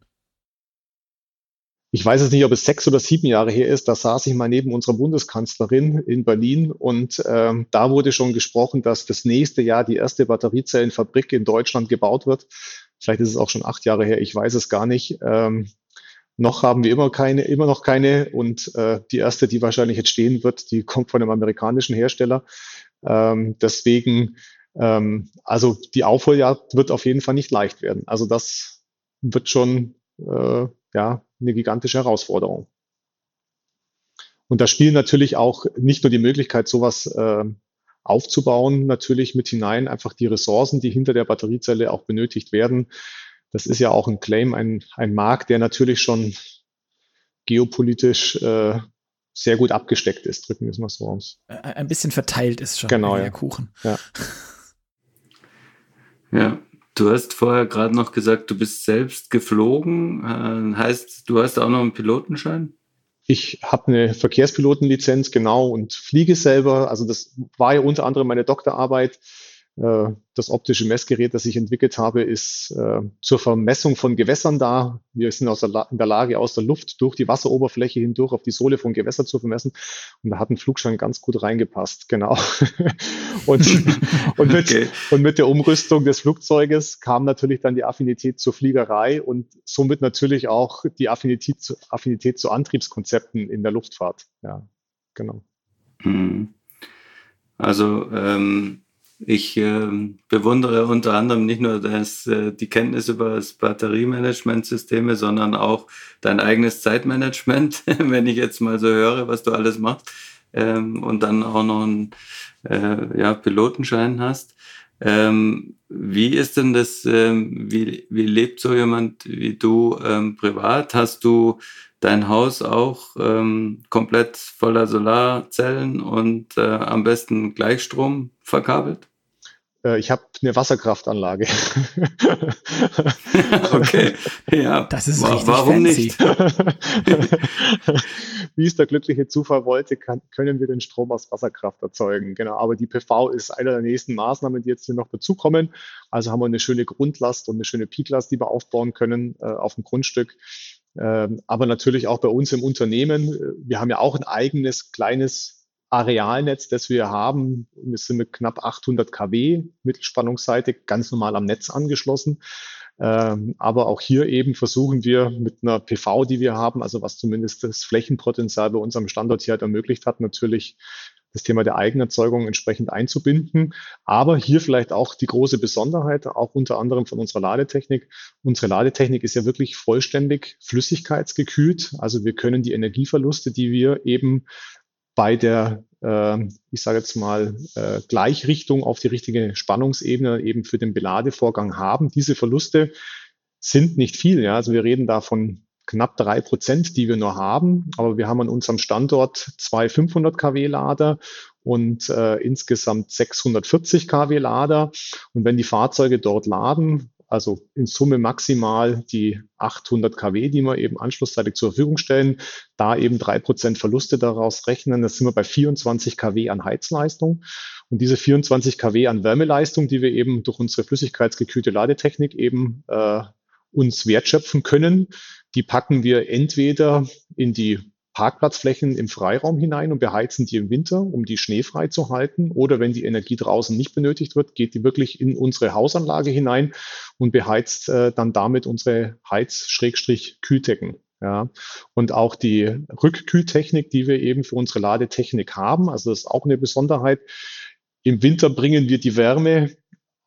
Ich weiß jetzt nicht, ob es sechs oder sieben Jahre her ist, da saß ich mal neben unserer Bundeskanzlerin in Berlin und ähm, da wurde schon gesprochen, dass das nächste Jahr die erste Batteriezellenfabrik in Deutschland gebaut wird. Vielleicht ist es auch schon acht Jahre her, ich weiß es gar nicht. Ähm, noch haben wir immer keine, immer noch keine und äh, die erste, die wahrscheinlich jetzt stehen wird, die kommt von einem amerikanischen Hersteller. Ähm, deswegen, ähm, also die Aufholjagd wird auf jeden Fall nicht leicht werden. Also das wird schon äh, ja eine gigantische Herausforderung. Und da spielen natürlich auch nicht nur die Möglichkeit, sowas äh, aufzubauen, natürlich mit hinein, einfach die Ressourcen, die hinter der Batteriezelle auch benötigt werden. Das ist ja auch ein Claim, ein, ein Markt, der natürlich schon geopolitisch äh, sehr gut abgesteckt ist, drücken wir es mal so aus.
Ein bisschen verteilt ist schon
genau, der
ja. Kuchen.
Ja.
ja, du hast vorher gerade noch gesagt, du bist selbst geflogen. Äh, heißt, du hast auch noch einen Pilotenschein?
Ich habe eine Verkehrspilotenlizenz, genau, und fliege selber. Also das war ja unter anderem meine Doktorarbeit das optische Messgerät, das ich entwickelt habe, ist äh, zur Vermessung von Gewässern da. Wir sind in der Lage, aus der Luft durch die Wasseroberfläche hindurch auf die Sohle von Gewässern zu vermessen. Und da hat ein Flugschein ganz gut reingepasst, genau. und, und, mit, okay. und mit der Umrüstung des Flugzeuges kam natürlich dann die Affinität zur Fliegerei und somit natürlich auch die Affinität zu, Affinität zu Antriebskonzepten in der Luftfahrt. Ja, genau.
Mhm. Also ähm ich äh, bewundere unter anderem nicht nur das, äh, die Kenntnis über das Batteriemanagementsysteme, sondern auch dein eigenes Zeitmanagement, wenn ich jetzt mal so höre, was du alles machst ähm, und dann auch noch einen äh, ja, Pilotenschein hast. Ähm, wie ist denn das, ähm, wie, wie lebt so jemand wie du ähm, privat? Hast du dein Haus auch ähm, komplett voller Solarzellen und äh, am besten Gleichstrom verkabelt?
Äh, ich habe eine Wasserkraftanlage.
okay, ja.
Das ist richtig Warum fancy. nicht?
Wie es der glückliche Zufall wollte, kann, können wir den Strom aus Wasserkraft erzeugen. Genau, aber die PV ist eine der nächsten Maßnahmen, die jetzt hier noch dazukommen. Also haben wir eine schöne Grundlast und eine schöne Peaklast, die wir aufbauen können äh, auf dem Grundstück. Ähm, aber natürlich auch bei uns im Unternehmen. Wir haben ja auch ein eigenes kleines Arealnetz, das wir haben. Wir sind mit knapp 800 kW mittelspannungsseitig ganz normal am Netz angeschlossen. Ähm, aber auch hier eben versuchen wir mit einer PV, die wir haben, also was zumindest das Flächenpotenzial bei unserem Standort hier halt ermöglicht hat, natürlich das Thema der Eigenerzeugung entsprechend einzubinden. Aber hier vielleicht auch die große Besonderheit, auch unter anderem von unserer Ladetechnik. Unsere Ladetechnik ist ja wirklich vollständig flüssigkeitsgekühlt. Also wir können die Energieverluste, die wir eben bei der, äh, ich sage jetzt mal, äh, Gleichrichtung auf die richtige Spannungsebene eben für den Beladevorgang haben. Diese Verluste sind nicht viel. Ja? Also wir reden da von knapp drei Prozent, die wir nur haben. Aber wir haben an unserem Standort zwei 500 kW Lader und äh, insgesamt 640 kW Lader. Und wenn die Fahrzeuge dort laden, also in Summe maximal die 800 kW, die wir eben anschlusszeitig zur Verfügung stellen, da eben drei Prozent Verluste daraus rechnen, dann sind wir bei 24 kW an Heizleistung. Und diese 24 kW an Wärmeleistung, die wir eben durch unsere flüssigkeitsgekühlte Ladetechnik eben äh, uns wertschöpfen können, die packen wir entweder in die Parkplatzflächen im Freiraum hinein und beheizen die im Winter, um die schneefrei zu halten. Oder wenn die Energie draußen nicht benötigt wird, geht die wirklich in unsere Hausanlage hinein und beheizt äh, dann damit unsere Heiz-Kühldecken. Ja, und auch die Rückkühltechnik, die wir eben für unsere Ladetechnik haben, also das ist auch eine Besonderheit. Im Winter bringen wir die Wärme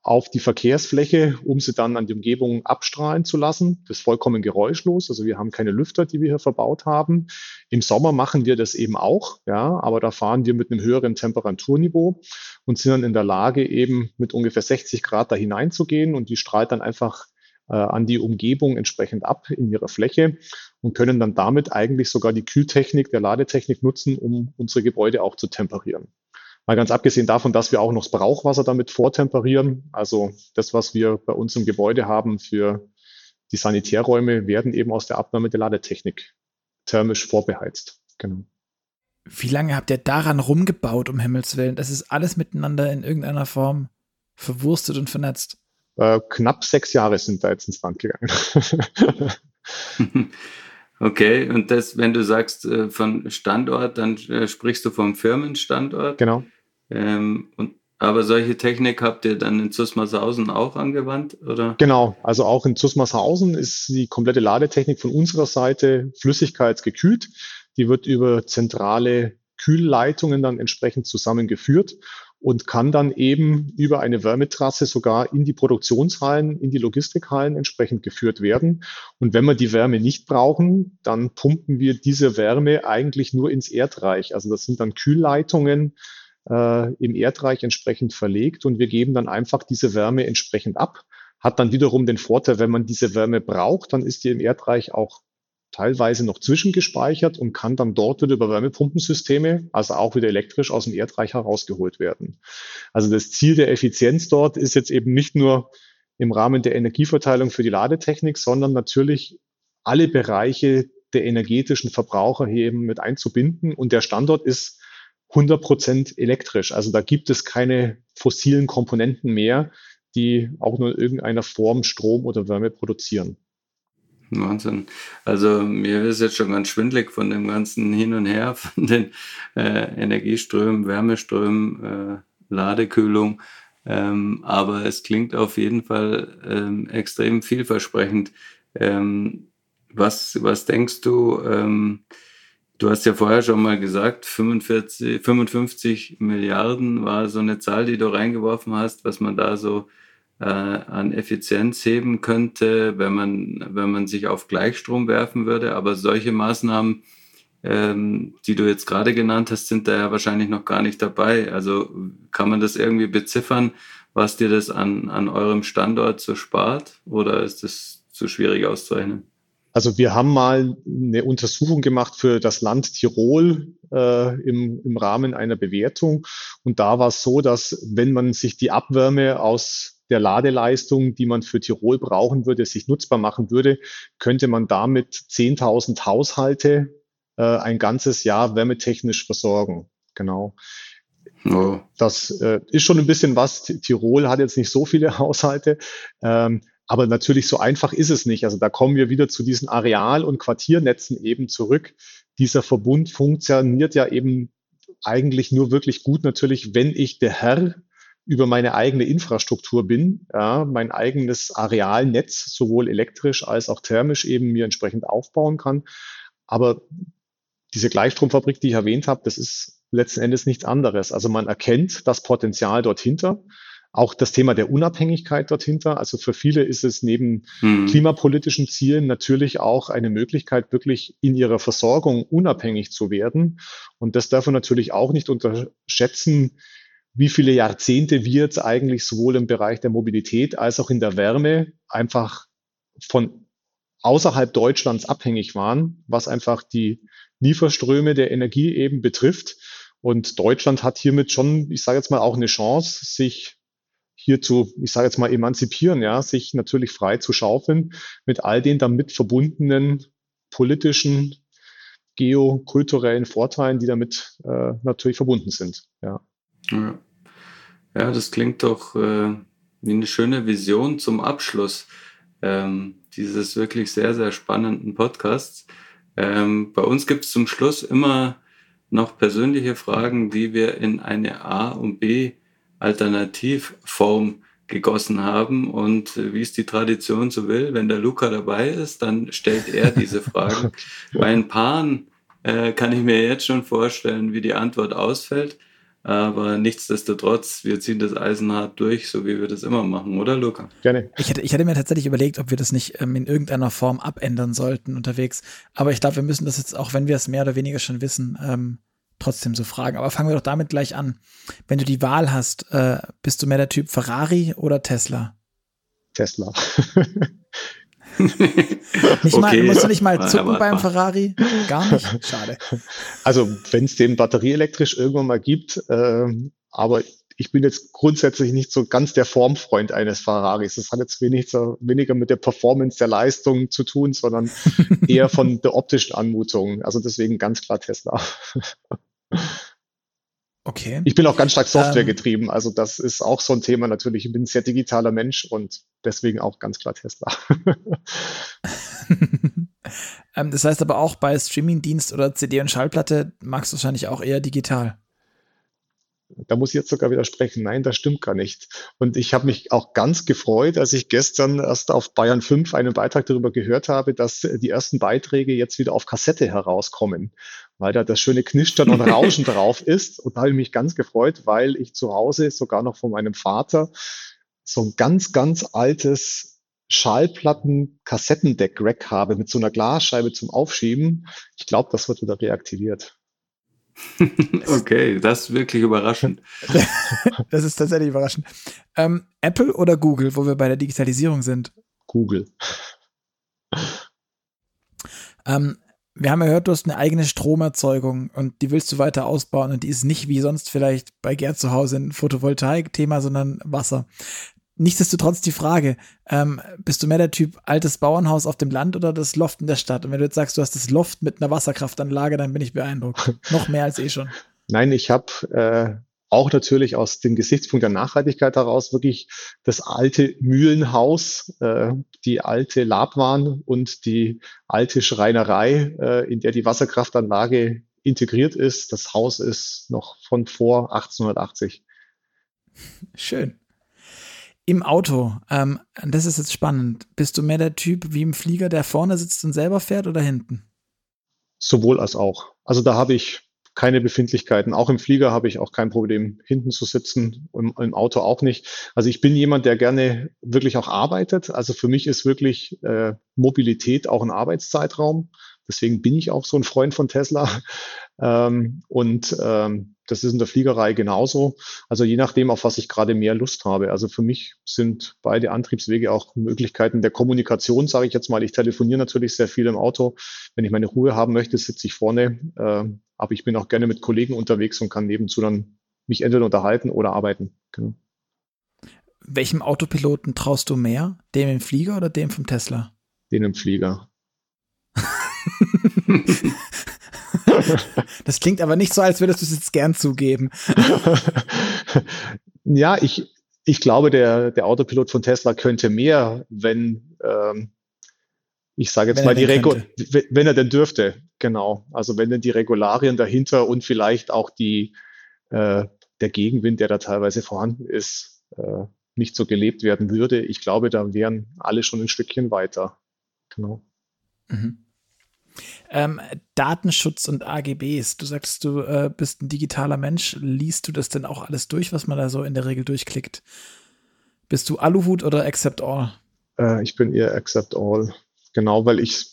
auf die Verkehrsfläche, um sie dann an die Umgebung abstrahlen zu lassen. Das ist vollkommen geräuschlos. Also wir haben keine Lüfter, die wir hier verbaut haben. Im Sommer machen wir das eben auch, ja, aber da fahren wir mit einem höheren Temperaturniveau und sind dann in der Lage, eben mit ungefähr 60 Grad da hineinzugehen und die strahlt dann einfach äh, an die Umgebung entsprechend ab in ihrer Fläche und können dann damit eigentlich sogar die Kühltechnik der Ladetechnik nutzen, um unsere Gebäude auch zu temperieren. Mal ganz abgesehen davon, dass wir auch noch das Brauchwasser damit vortemperieren. Also das, was wir bei uns im Gebäude haben für die Sanitärräume, werden eben aus der Abnahme der Ladetechnik thermisch vorbeheizt. Genau.
Wie lange habt ihr daran rumgebaut, um Himmels Willen? Das ist alles miteinander in irgendeiner Form verwurstet und vernetzt.
Äh, knapp sechs Jahre sind da jetzt ins Land gegangen.
Okay, und das, wenn du sagst äh, von Standort, dann äh, sprichst du vom Firmenstandort.
Genau.
Ähm, und, aber solche Technik habt ihr dann in Zusmarshausen auch angewandt, oder?
Genau, also auch in Zusmarshausen ist die komplette Ladetechnik von unserer Seite flüssigkeitsgekühlt. Die wird über zentrale Kühlleitungen dann entsprechend zusammengeführt und kann dann eben über eine Wärmetrasse sogar in die Produktionshallen, in die Logistikhallen entsprechend geführt werden. Und wenn wir die Wärme nicht brauchen, dann pumpen wir diese Wärme eigentlich nur ins Erdreich. Also das sind dann Kühlleitungen äh, im Erdreich entsprechend verlegt und wir geben dann einfach diese Wärme entsprechend ab. Hat dann wiederum den Vorteil, wenn man diese Wärme braucht, dann ist die im Erdreich auch teilweise noch zwischengespeichert und kann dann dort wieder über Wärmepumpensysteme, also auch wieder elektrisch aus dem Erdreich herausgeholt werden. Also das Ziel der Effizienz dort ist jetzt eben nicht nur im Rahmen der Energieverteilung für die Ladetechnik, sondern natürlich alle Bereiche der energetischen Verbraucher hier eben mit einzubinden. Und der Standort ist 100 Prozent elektrisch. Also da gibt es keine fossilen Komponenten mehr, die auch nur in irgendeiner Form Strom oder Wärme produzieren.
Wahnsinn. Also mir ist jetzt schon ganz schwindlig von dem ganzen Hin und Her, von den äh, Energieströmen, Wärmeströmen, äh, Ladekühlung. Ähm, aber es klingt auf jeden Fall ähm, extrem vielversprechend. Ähm, was, was denkst du? Du hast ja vorher schon mal gesagt, 45, 55 Milliarden war so eine Zahl, die du reingeworfen hast, was man da so äh, an Effizienz heben könnte, wenn man, wenn man sich auf Gleichstrom werfen würde. Aber solche Maßnahmen, ähm, die du jetzt gerade genannt hast, sind da ja wahrscheinlich noch gar nicht dabei. Also kann man das irgendwie beziffern, was dir das an, an eurem Standort so spart? Oder ist das zu schwierig auszurechnen?
Also wir haben mal eine Untersuchung gemacht für das Land Tirol äh, im, im Rahmen einer Bewertung. Und da war es so, dass wenn man sich die Abwärme aus der Ladeleistung, die man für Tirol brauchen würde, sich nutzbar machen würde, könnte man damit 10.000 Haushalte äh, ein ganzes Jahr wärmetechnisch versorgen. Genau. Oh. Das äh, ist schon ein bisschen was. Tirol hat jetzt nicht so viele Haushalte. Ähm, aber natürlich so einfach ist es nicht. Also da kommen wir wieder zu diesen Areal- und Quartiernetzen eben zurück. Dieser Verbund funktioniert ja eben eigentlich nur wirklich gut natürlich, wenn ich der Herr über meine eigene Infrastruktur bin, ja, mein eigenes Arealnetz, sowohl elektrisch als auch thermisch eben mir entsprechend aufbauen kann. Aber diese Gleichstromfabrik, die ich erwähnt habe, das ist letzten Endes nichts anderes. Also man erkennt das Potenzial dort hinter. Auch das Thema der Unabhängigkeit dort hinter. Also für viele ist es neben hm. klimapolitischen Zielen natürlich auch eine Möglichkeit, wirklich in ihrer Versorgung unabhängig zu werden. Und das darf man natürlich auch nicht unterschätzen, wie viele Jahrzehnte wir jetzt eigentlich sowohl im Bereich der Mobilität als auch in der Wärme einfach von außerhalb Deutschlands abhängig waren, was einfach die Lieferströme der Energie eben betrifft. Und Deutschland hat hiermit schon, ich sage jetzt mal, auch eine Chance, sich hier zu, ich sage jetzt mal, emanzipieren, ja, sich natürlich frei zu schaufeln mit all den damit verbundenen politischen, geokulturellen Vorteilen, die damit äh, natürlich verbunden sind. Ja.
ja. Ja, das klingt doch äh, wie eine schöne Vision zum Abschluss ähm, dieses wirklich sehr, sehr spannenden Podcasts. Ähm, bei uns gibt es zum Schluss immer noch persönliche Fragen, die wir in eine A und B Alternativform gegossen haben. Und äh, wie es die Tradition so will, wenn der Luca dabei ist, dann stellt er diese Fragen. Bei ein Paaren äh, kann ich mir jetzt schon vorstellen, wie die Antwort ausfällt. Aber nichtsdestotrotz, wir ziehen das eisenhart durch, so wie wir das immer machen, oder Luca?
Gerne. Ich hätte, ich hätte mir tatsächlich überlegt, ob wir das nicht ähm, in irgendeiner Form abändern sollten unterwegs. Aber ich glaube, wir müssen das jetzt, auch wenn wir es mehr oder weniger schon wissen, ähm, trotzdem so fragen. Aber fangen wir doch damit gleich an. Wenn du die Wahl hast, äh, bist du mehr der Typ Ferrari oder Tesla?
Tesla.
nicht mal, okay. Musst du nicht mal zucken ja, beim Ferrari? Gar nicht? Schade.
Also, wenn es den batterieelektrisch irgendwann mal gibt, äh, aber ich bin jetzt grundsätzlich nicht so ganz der Formfreund eines Ferraris. Das hat jetzt wenig, so, weniger mit der Performance der Leistung zu tun, sondern eher von der optischen Anmutung. Also deswegen ganz klar Tesla.
Okay.
Ich bin auch ganz stark Software ähm, getrieben. Also das ist auch so ein Thema natürlich. Ich bin ein sehr digitaler Mensch und deswegen auch ganz klar Tesla.
ähm, das heißt aber auch bei Streamingdienst oder CD und Schallplatte magst du wahrscheinlich auch eher digital.
Da muss ich jetzt sogar widersprechen. Nein, das stimmt gar nicht. Und ich habe mich auch ganz gefreut, als ich gestern erst auf Bayern 5 einen Beitrag darüber gehört habe, dass die ersten Beiträge jetzt wieder auf Kassette herauskommen, weil da das schöne Knistern und Rauschen drauf ist. Und da habe ich mich ganz gefreut, weil ich zu Hause sogar noch von meinem Vater so ein ganz, ganz altes Schallplatten-Kassettendeck-Rack habe mit so einer Glasscheibe zum Aufschieben. Ich glaube, das wird wieder reaktiviert.
okay, das ist wirklich überraschend.
das ist tatsächlich überraschend. Ähm, Apple oder Google, wo wir bei der Digitalisierung sind?
Google.
Ähm, wir haben ja gehört, du hast eine eigene Stromerzeugung und die willst du weiter ausbauen und die ist nicht wie sonst vielleicht bei Gerd zu Hause ein Photovoltaik-Thema, sondern Wasser. Nichtsdestotrotz die Frage, ähm, bist du mehr der Typ altes Bauernhaus auf dem Land oder das Loft in der Stadt? Und wenn du jetzt sagst, du hast das Loft mit einer Wasserkraftanlage, dann bin ich beeindruckt. Noch mehr als eh schon.
Nein, ich habe äh, auch natürlich aus dem Gesichtspunkt der Nachhaltigkeit heraus wirklich das alte Mühlenhaus, äh, die alte Labwahn und die alte Schreinerei, äh, in der die Wasserkraftanlage integriert ist. Das Haus ist noch von vor 1880.
Schön. Im Auto, ähm, das ist jetzt spannend. Bist du mehr der Typ wie im Flieger, der vorne sitzt und selber fährt oder hinten?
Sowohl als auch. Also da habe ich keine Befindlichkeiten. Auch im Flieger habe ich auch kein Problem, hinten zu sitzen, im, im, Auto auch nicht. Also ich bin jemand, der gerne wirklich auch arbeitet. Also für mich ist wirklich äh, Mobilität auch ein Arbeitszeitraum. Deswegen bin ich auch so ein Freund von Tesla. Ähm, und ähm, das ist in der Fliegerei genauso. Also je nachdem, auf was ich gerade mehr Lust habe. Also für mich sind beide Antriebswege auch Möglichkeiten der Kommunikation, sage ich jetzt mal. Ich telefoniere natürlich sehr viel im Auto. Wenn ich meine Ruhe haben möchte, sitze ich vorne. Äh, aber ich bin auch gerne mit Kollegen unterwegs und kann nebenzu dann mich entweder unterhalten oder arbeiten. Genau.
Welchem Autopiloten traust du mehr? Dem im Flieger oder dem vom Tesla?
Den im Flieger.
das klingt aber nicht so, als würdest du es jetzt gern zugeben.
ja, ich, ich glaube, der, der Autopilot von Tesla könnte mehr, wenn, ähm, ich sage jetzt wenn mal, die Regu wenn er denn dürfte, genau. Also wenn denn die Regularien dahinter und vielleicht auch die, äh, der Gegenwind, der da teilweise vorhanden ist, äh, nicht so gelebt werden würde. Ich glaube, da wären alle schon ein Stückchen weiter. Genau.
Mhm. Ähm, Datenschutz und AGBs. Du sagst, du äh, bist ein digitaler Mensch. Liest du das denn auch alles durch, was man da so in der Regel durchklickt? Bist du Aluhut oder Accept All?
Äh, ich bin eher Accept All. Genau, weil ich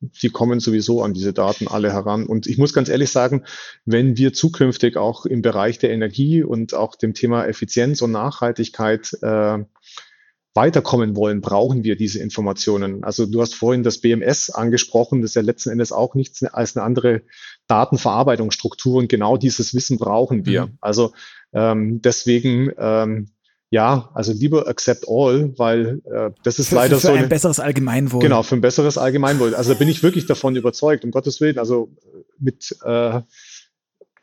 die kommen sowieso an diese Daten alle heran. Und ich muss ganz ehrlich sagen, wenn wir zukünftig auch im Bereich der Energie und auch dem Thema Effizienz und Nachhaltigkeit äh, weiterkommen wollen, brauchen wir diese Informationen. Also du hast vorhin das BMS angesprochen, das ist ja letzten Endes auch nichts als eine andere Datenverarbeitungsstruktur und genau dieses Wissen brauchen wir. Mhm. Also ähm, deswegen ähm, ja, also lieber accept all, weil äh, das ist
für,
leider
für
so.
Für ein besseres Allgemeinwohl.
Genau, für ein besseres Allgemeinwohl. Also da bin ich wirklich davon überzeugt, um Gottes Willen. Also mit äh,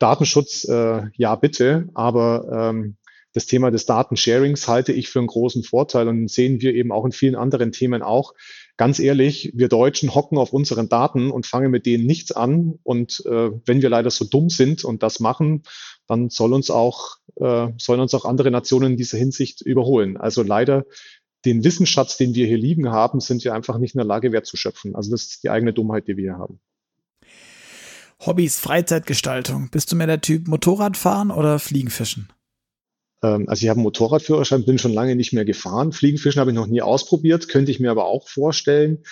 Datenschutz, äh, ja bitte, aber ähm, das Thema des Datensharings halte ich für einen großen Vorteil und sehen wir eben auch in vielen anderen Themen auch. Ganz ehrlich, wir Deutschen hocken auf unseren Daten und fangen mit denen nichts an. Und äh, wenn wir leider so dumm sind und das machen, dann soll uns auch, äh, sollen uns auch andere Nationen in dieser Hinsicht überholen. Also leider den Wissensschatz, den wir hier liegen haben, sind wir einfach nicht in der Lage, wertzuschöpfen. Also das ist die eigene Dummheit, die wir hier haben.
Hobbys, Freizeitgestaltung. Bist du mehr der Typ Motorradfahren oder Fliegenfischen?
Ähm, also ich habe einen Motorradführerschein, bin schon lange nicht mehr gefahren. Fliegenfischen habe ich noch nie ausprobiert, könnte ich mir aber auch vorstellen.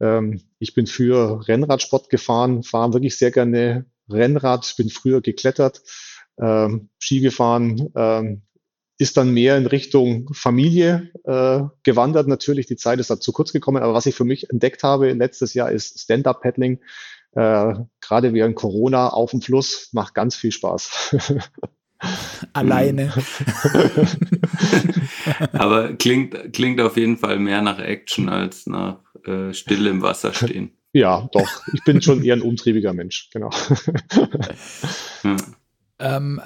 Ähm, ich bin früher Rennradsport gefahren, fahre wirklich sehr gerne Rennrad, bin früher geklettert, ähm, Ski gefahren, ist dann mehr in Richtung Familie äh, gewandert. Natürlich, die Zeit ist da zu kurz gekommen, aber was ich für mich entdeckt habe letztes Jahr ist Stand-Up-Paddling. Äh, Gerade während Corona auf dem Fluss macht ganz viel Spaß.
Alleine.
Aber klingt, klingt auf jeden Fall mehr nach Action als nach äh, still im Wasser stehen.
Ja, doch. Ich bin schon eher ein umtriebiger Mensch, genau.
Ähm,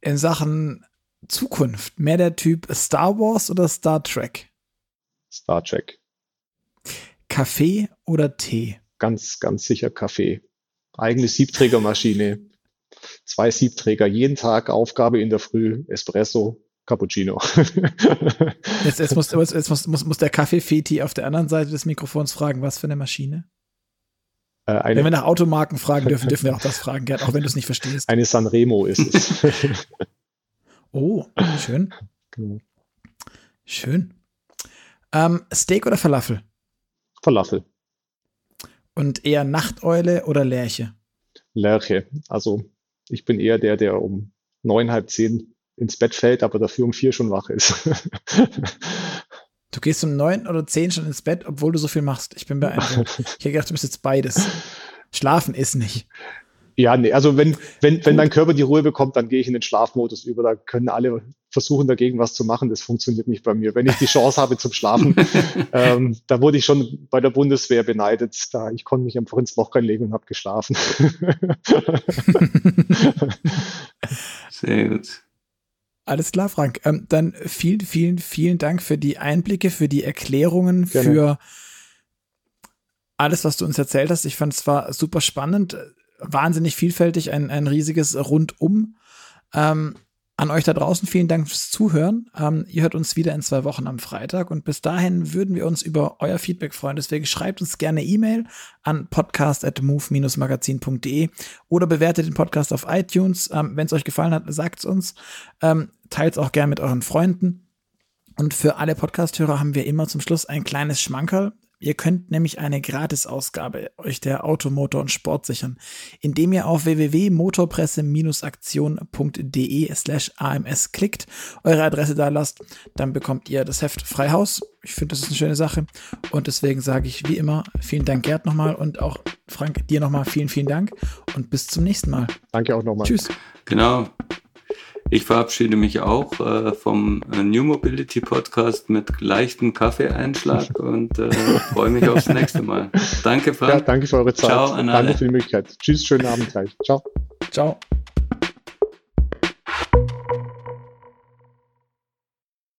in Sachen Zukunft, mehr der Typ Star Wars oder Star Trek?
Star Trek.
Kaffee oder Tee?
Ganz, ganz sicher Kaffee. Eigene Siebträgermaschine zwei Siebträger jeden Tag, Aufgabe in der Früh, Espresso, Cappuccino.
jetzt, jetzt, muss, jetzt muss, muss, muss der Kaffee-Feti auf der anderen Seite des Mikrofons fragen, was für eine Maschine? Äh, eine, wenn wir nach Automarken fragen dürfen, dürfen wir auch das fragen, Gerd, auch wenn du es nicht verstehst.
Eine Sanremo ist es.
oh, schön. Genau. Schön. Ähm, Steak oder Falafel?
Falafel.
Und eher Nachteule oder Lerche?
Lerche. Also ich bin eher der, der um neun, halb zehn ins Bett fällt, aber dafür um vier schon wach ist.
Du gehst um neun oder zehn schon ins Bett, obwohl du so viel machst. Ich bin beeindruckt. Ich hätte gedacht, du bist jetzt beides. Schlafen ist nicht.
Ja, nee, also wenn, wenn, wenn mein Körper die Ruhe bekommt, dann gehe ich in den Schlafmodus über. Da können alle versuchen, dagegen was zu machen. Das funktioniert nicht bei mir. Wenn ich die Chance habe zum Schlafen, ähm, da wurde ich schon bei der Bundeswehr beneidet. Da ich konnte mich einfach ins Loch reinlegen und habe geschlafen.
Sehr gut.
Alles klar, Frank. Ähm, dann vielen, vielen, vielen Dank für die Einblicke, für die Erklärungen, Gerne. für alles, was du uns erzählt hast. Ich fand es war super spannend wahnsinnig vielfältig, ein, ein riesiges Rundum. Ähm, an euch da draußen vielen Dank fürs Zuhören. Ähm, ihr hört uns wieder in zwei Wochen am Freitag und bis dahin würden wir uns über euer Feedback freuen. Deswegen schreibt uns gerne E-Mail an podcast.move-magazin.de oder bewertet den Podcast auf iTunes. Ähm, Wenn es euch gefallen hat, sagt es uns. Ähm, Teilt es auch gerne mit euren Freunden. Und für alle Podcast-Hörer haben wir immer zum Schluss ein kleines Schmankerl. Ihr könnt nämlich eine Gratisausgabe euch der Automotor und Sport sichern, indem ihr auf www.motorpresse-aktion.de slash AMS klickt, eure Adresse da lasst, dann bekommt ihr das Heft frei Haus. Ich finde, das ist eine schöne Sache und deswegen sage ich wie immer vielen Dank Gerd nochmal und auch Frank dir nochmal vielen, vielen Dank und bis zum nächsten Mal.
Danke auch nochmal.
Tschüss.
Genau. Ich verabschiede mich auch äh, vom äh, New Mobility Podcast mit leichtem Kaffeeeinschlag und äh, freue mich aufs nächste Mal. Danke, Frank. Ja,
danke für eure Zeit. Ciao an alle. Danke für die Möglichkeit. Tschüss, schönen Abend gleich. Ciao.
Ciao.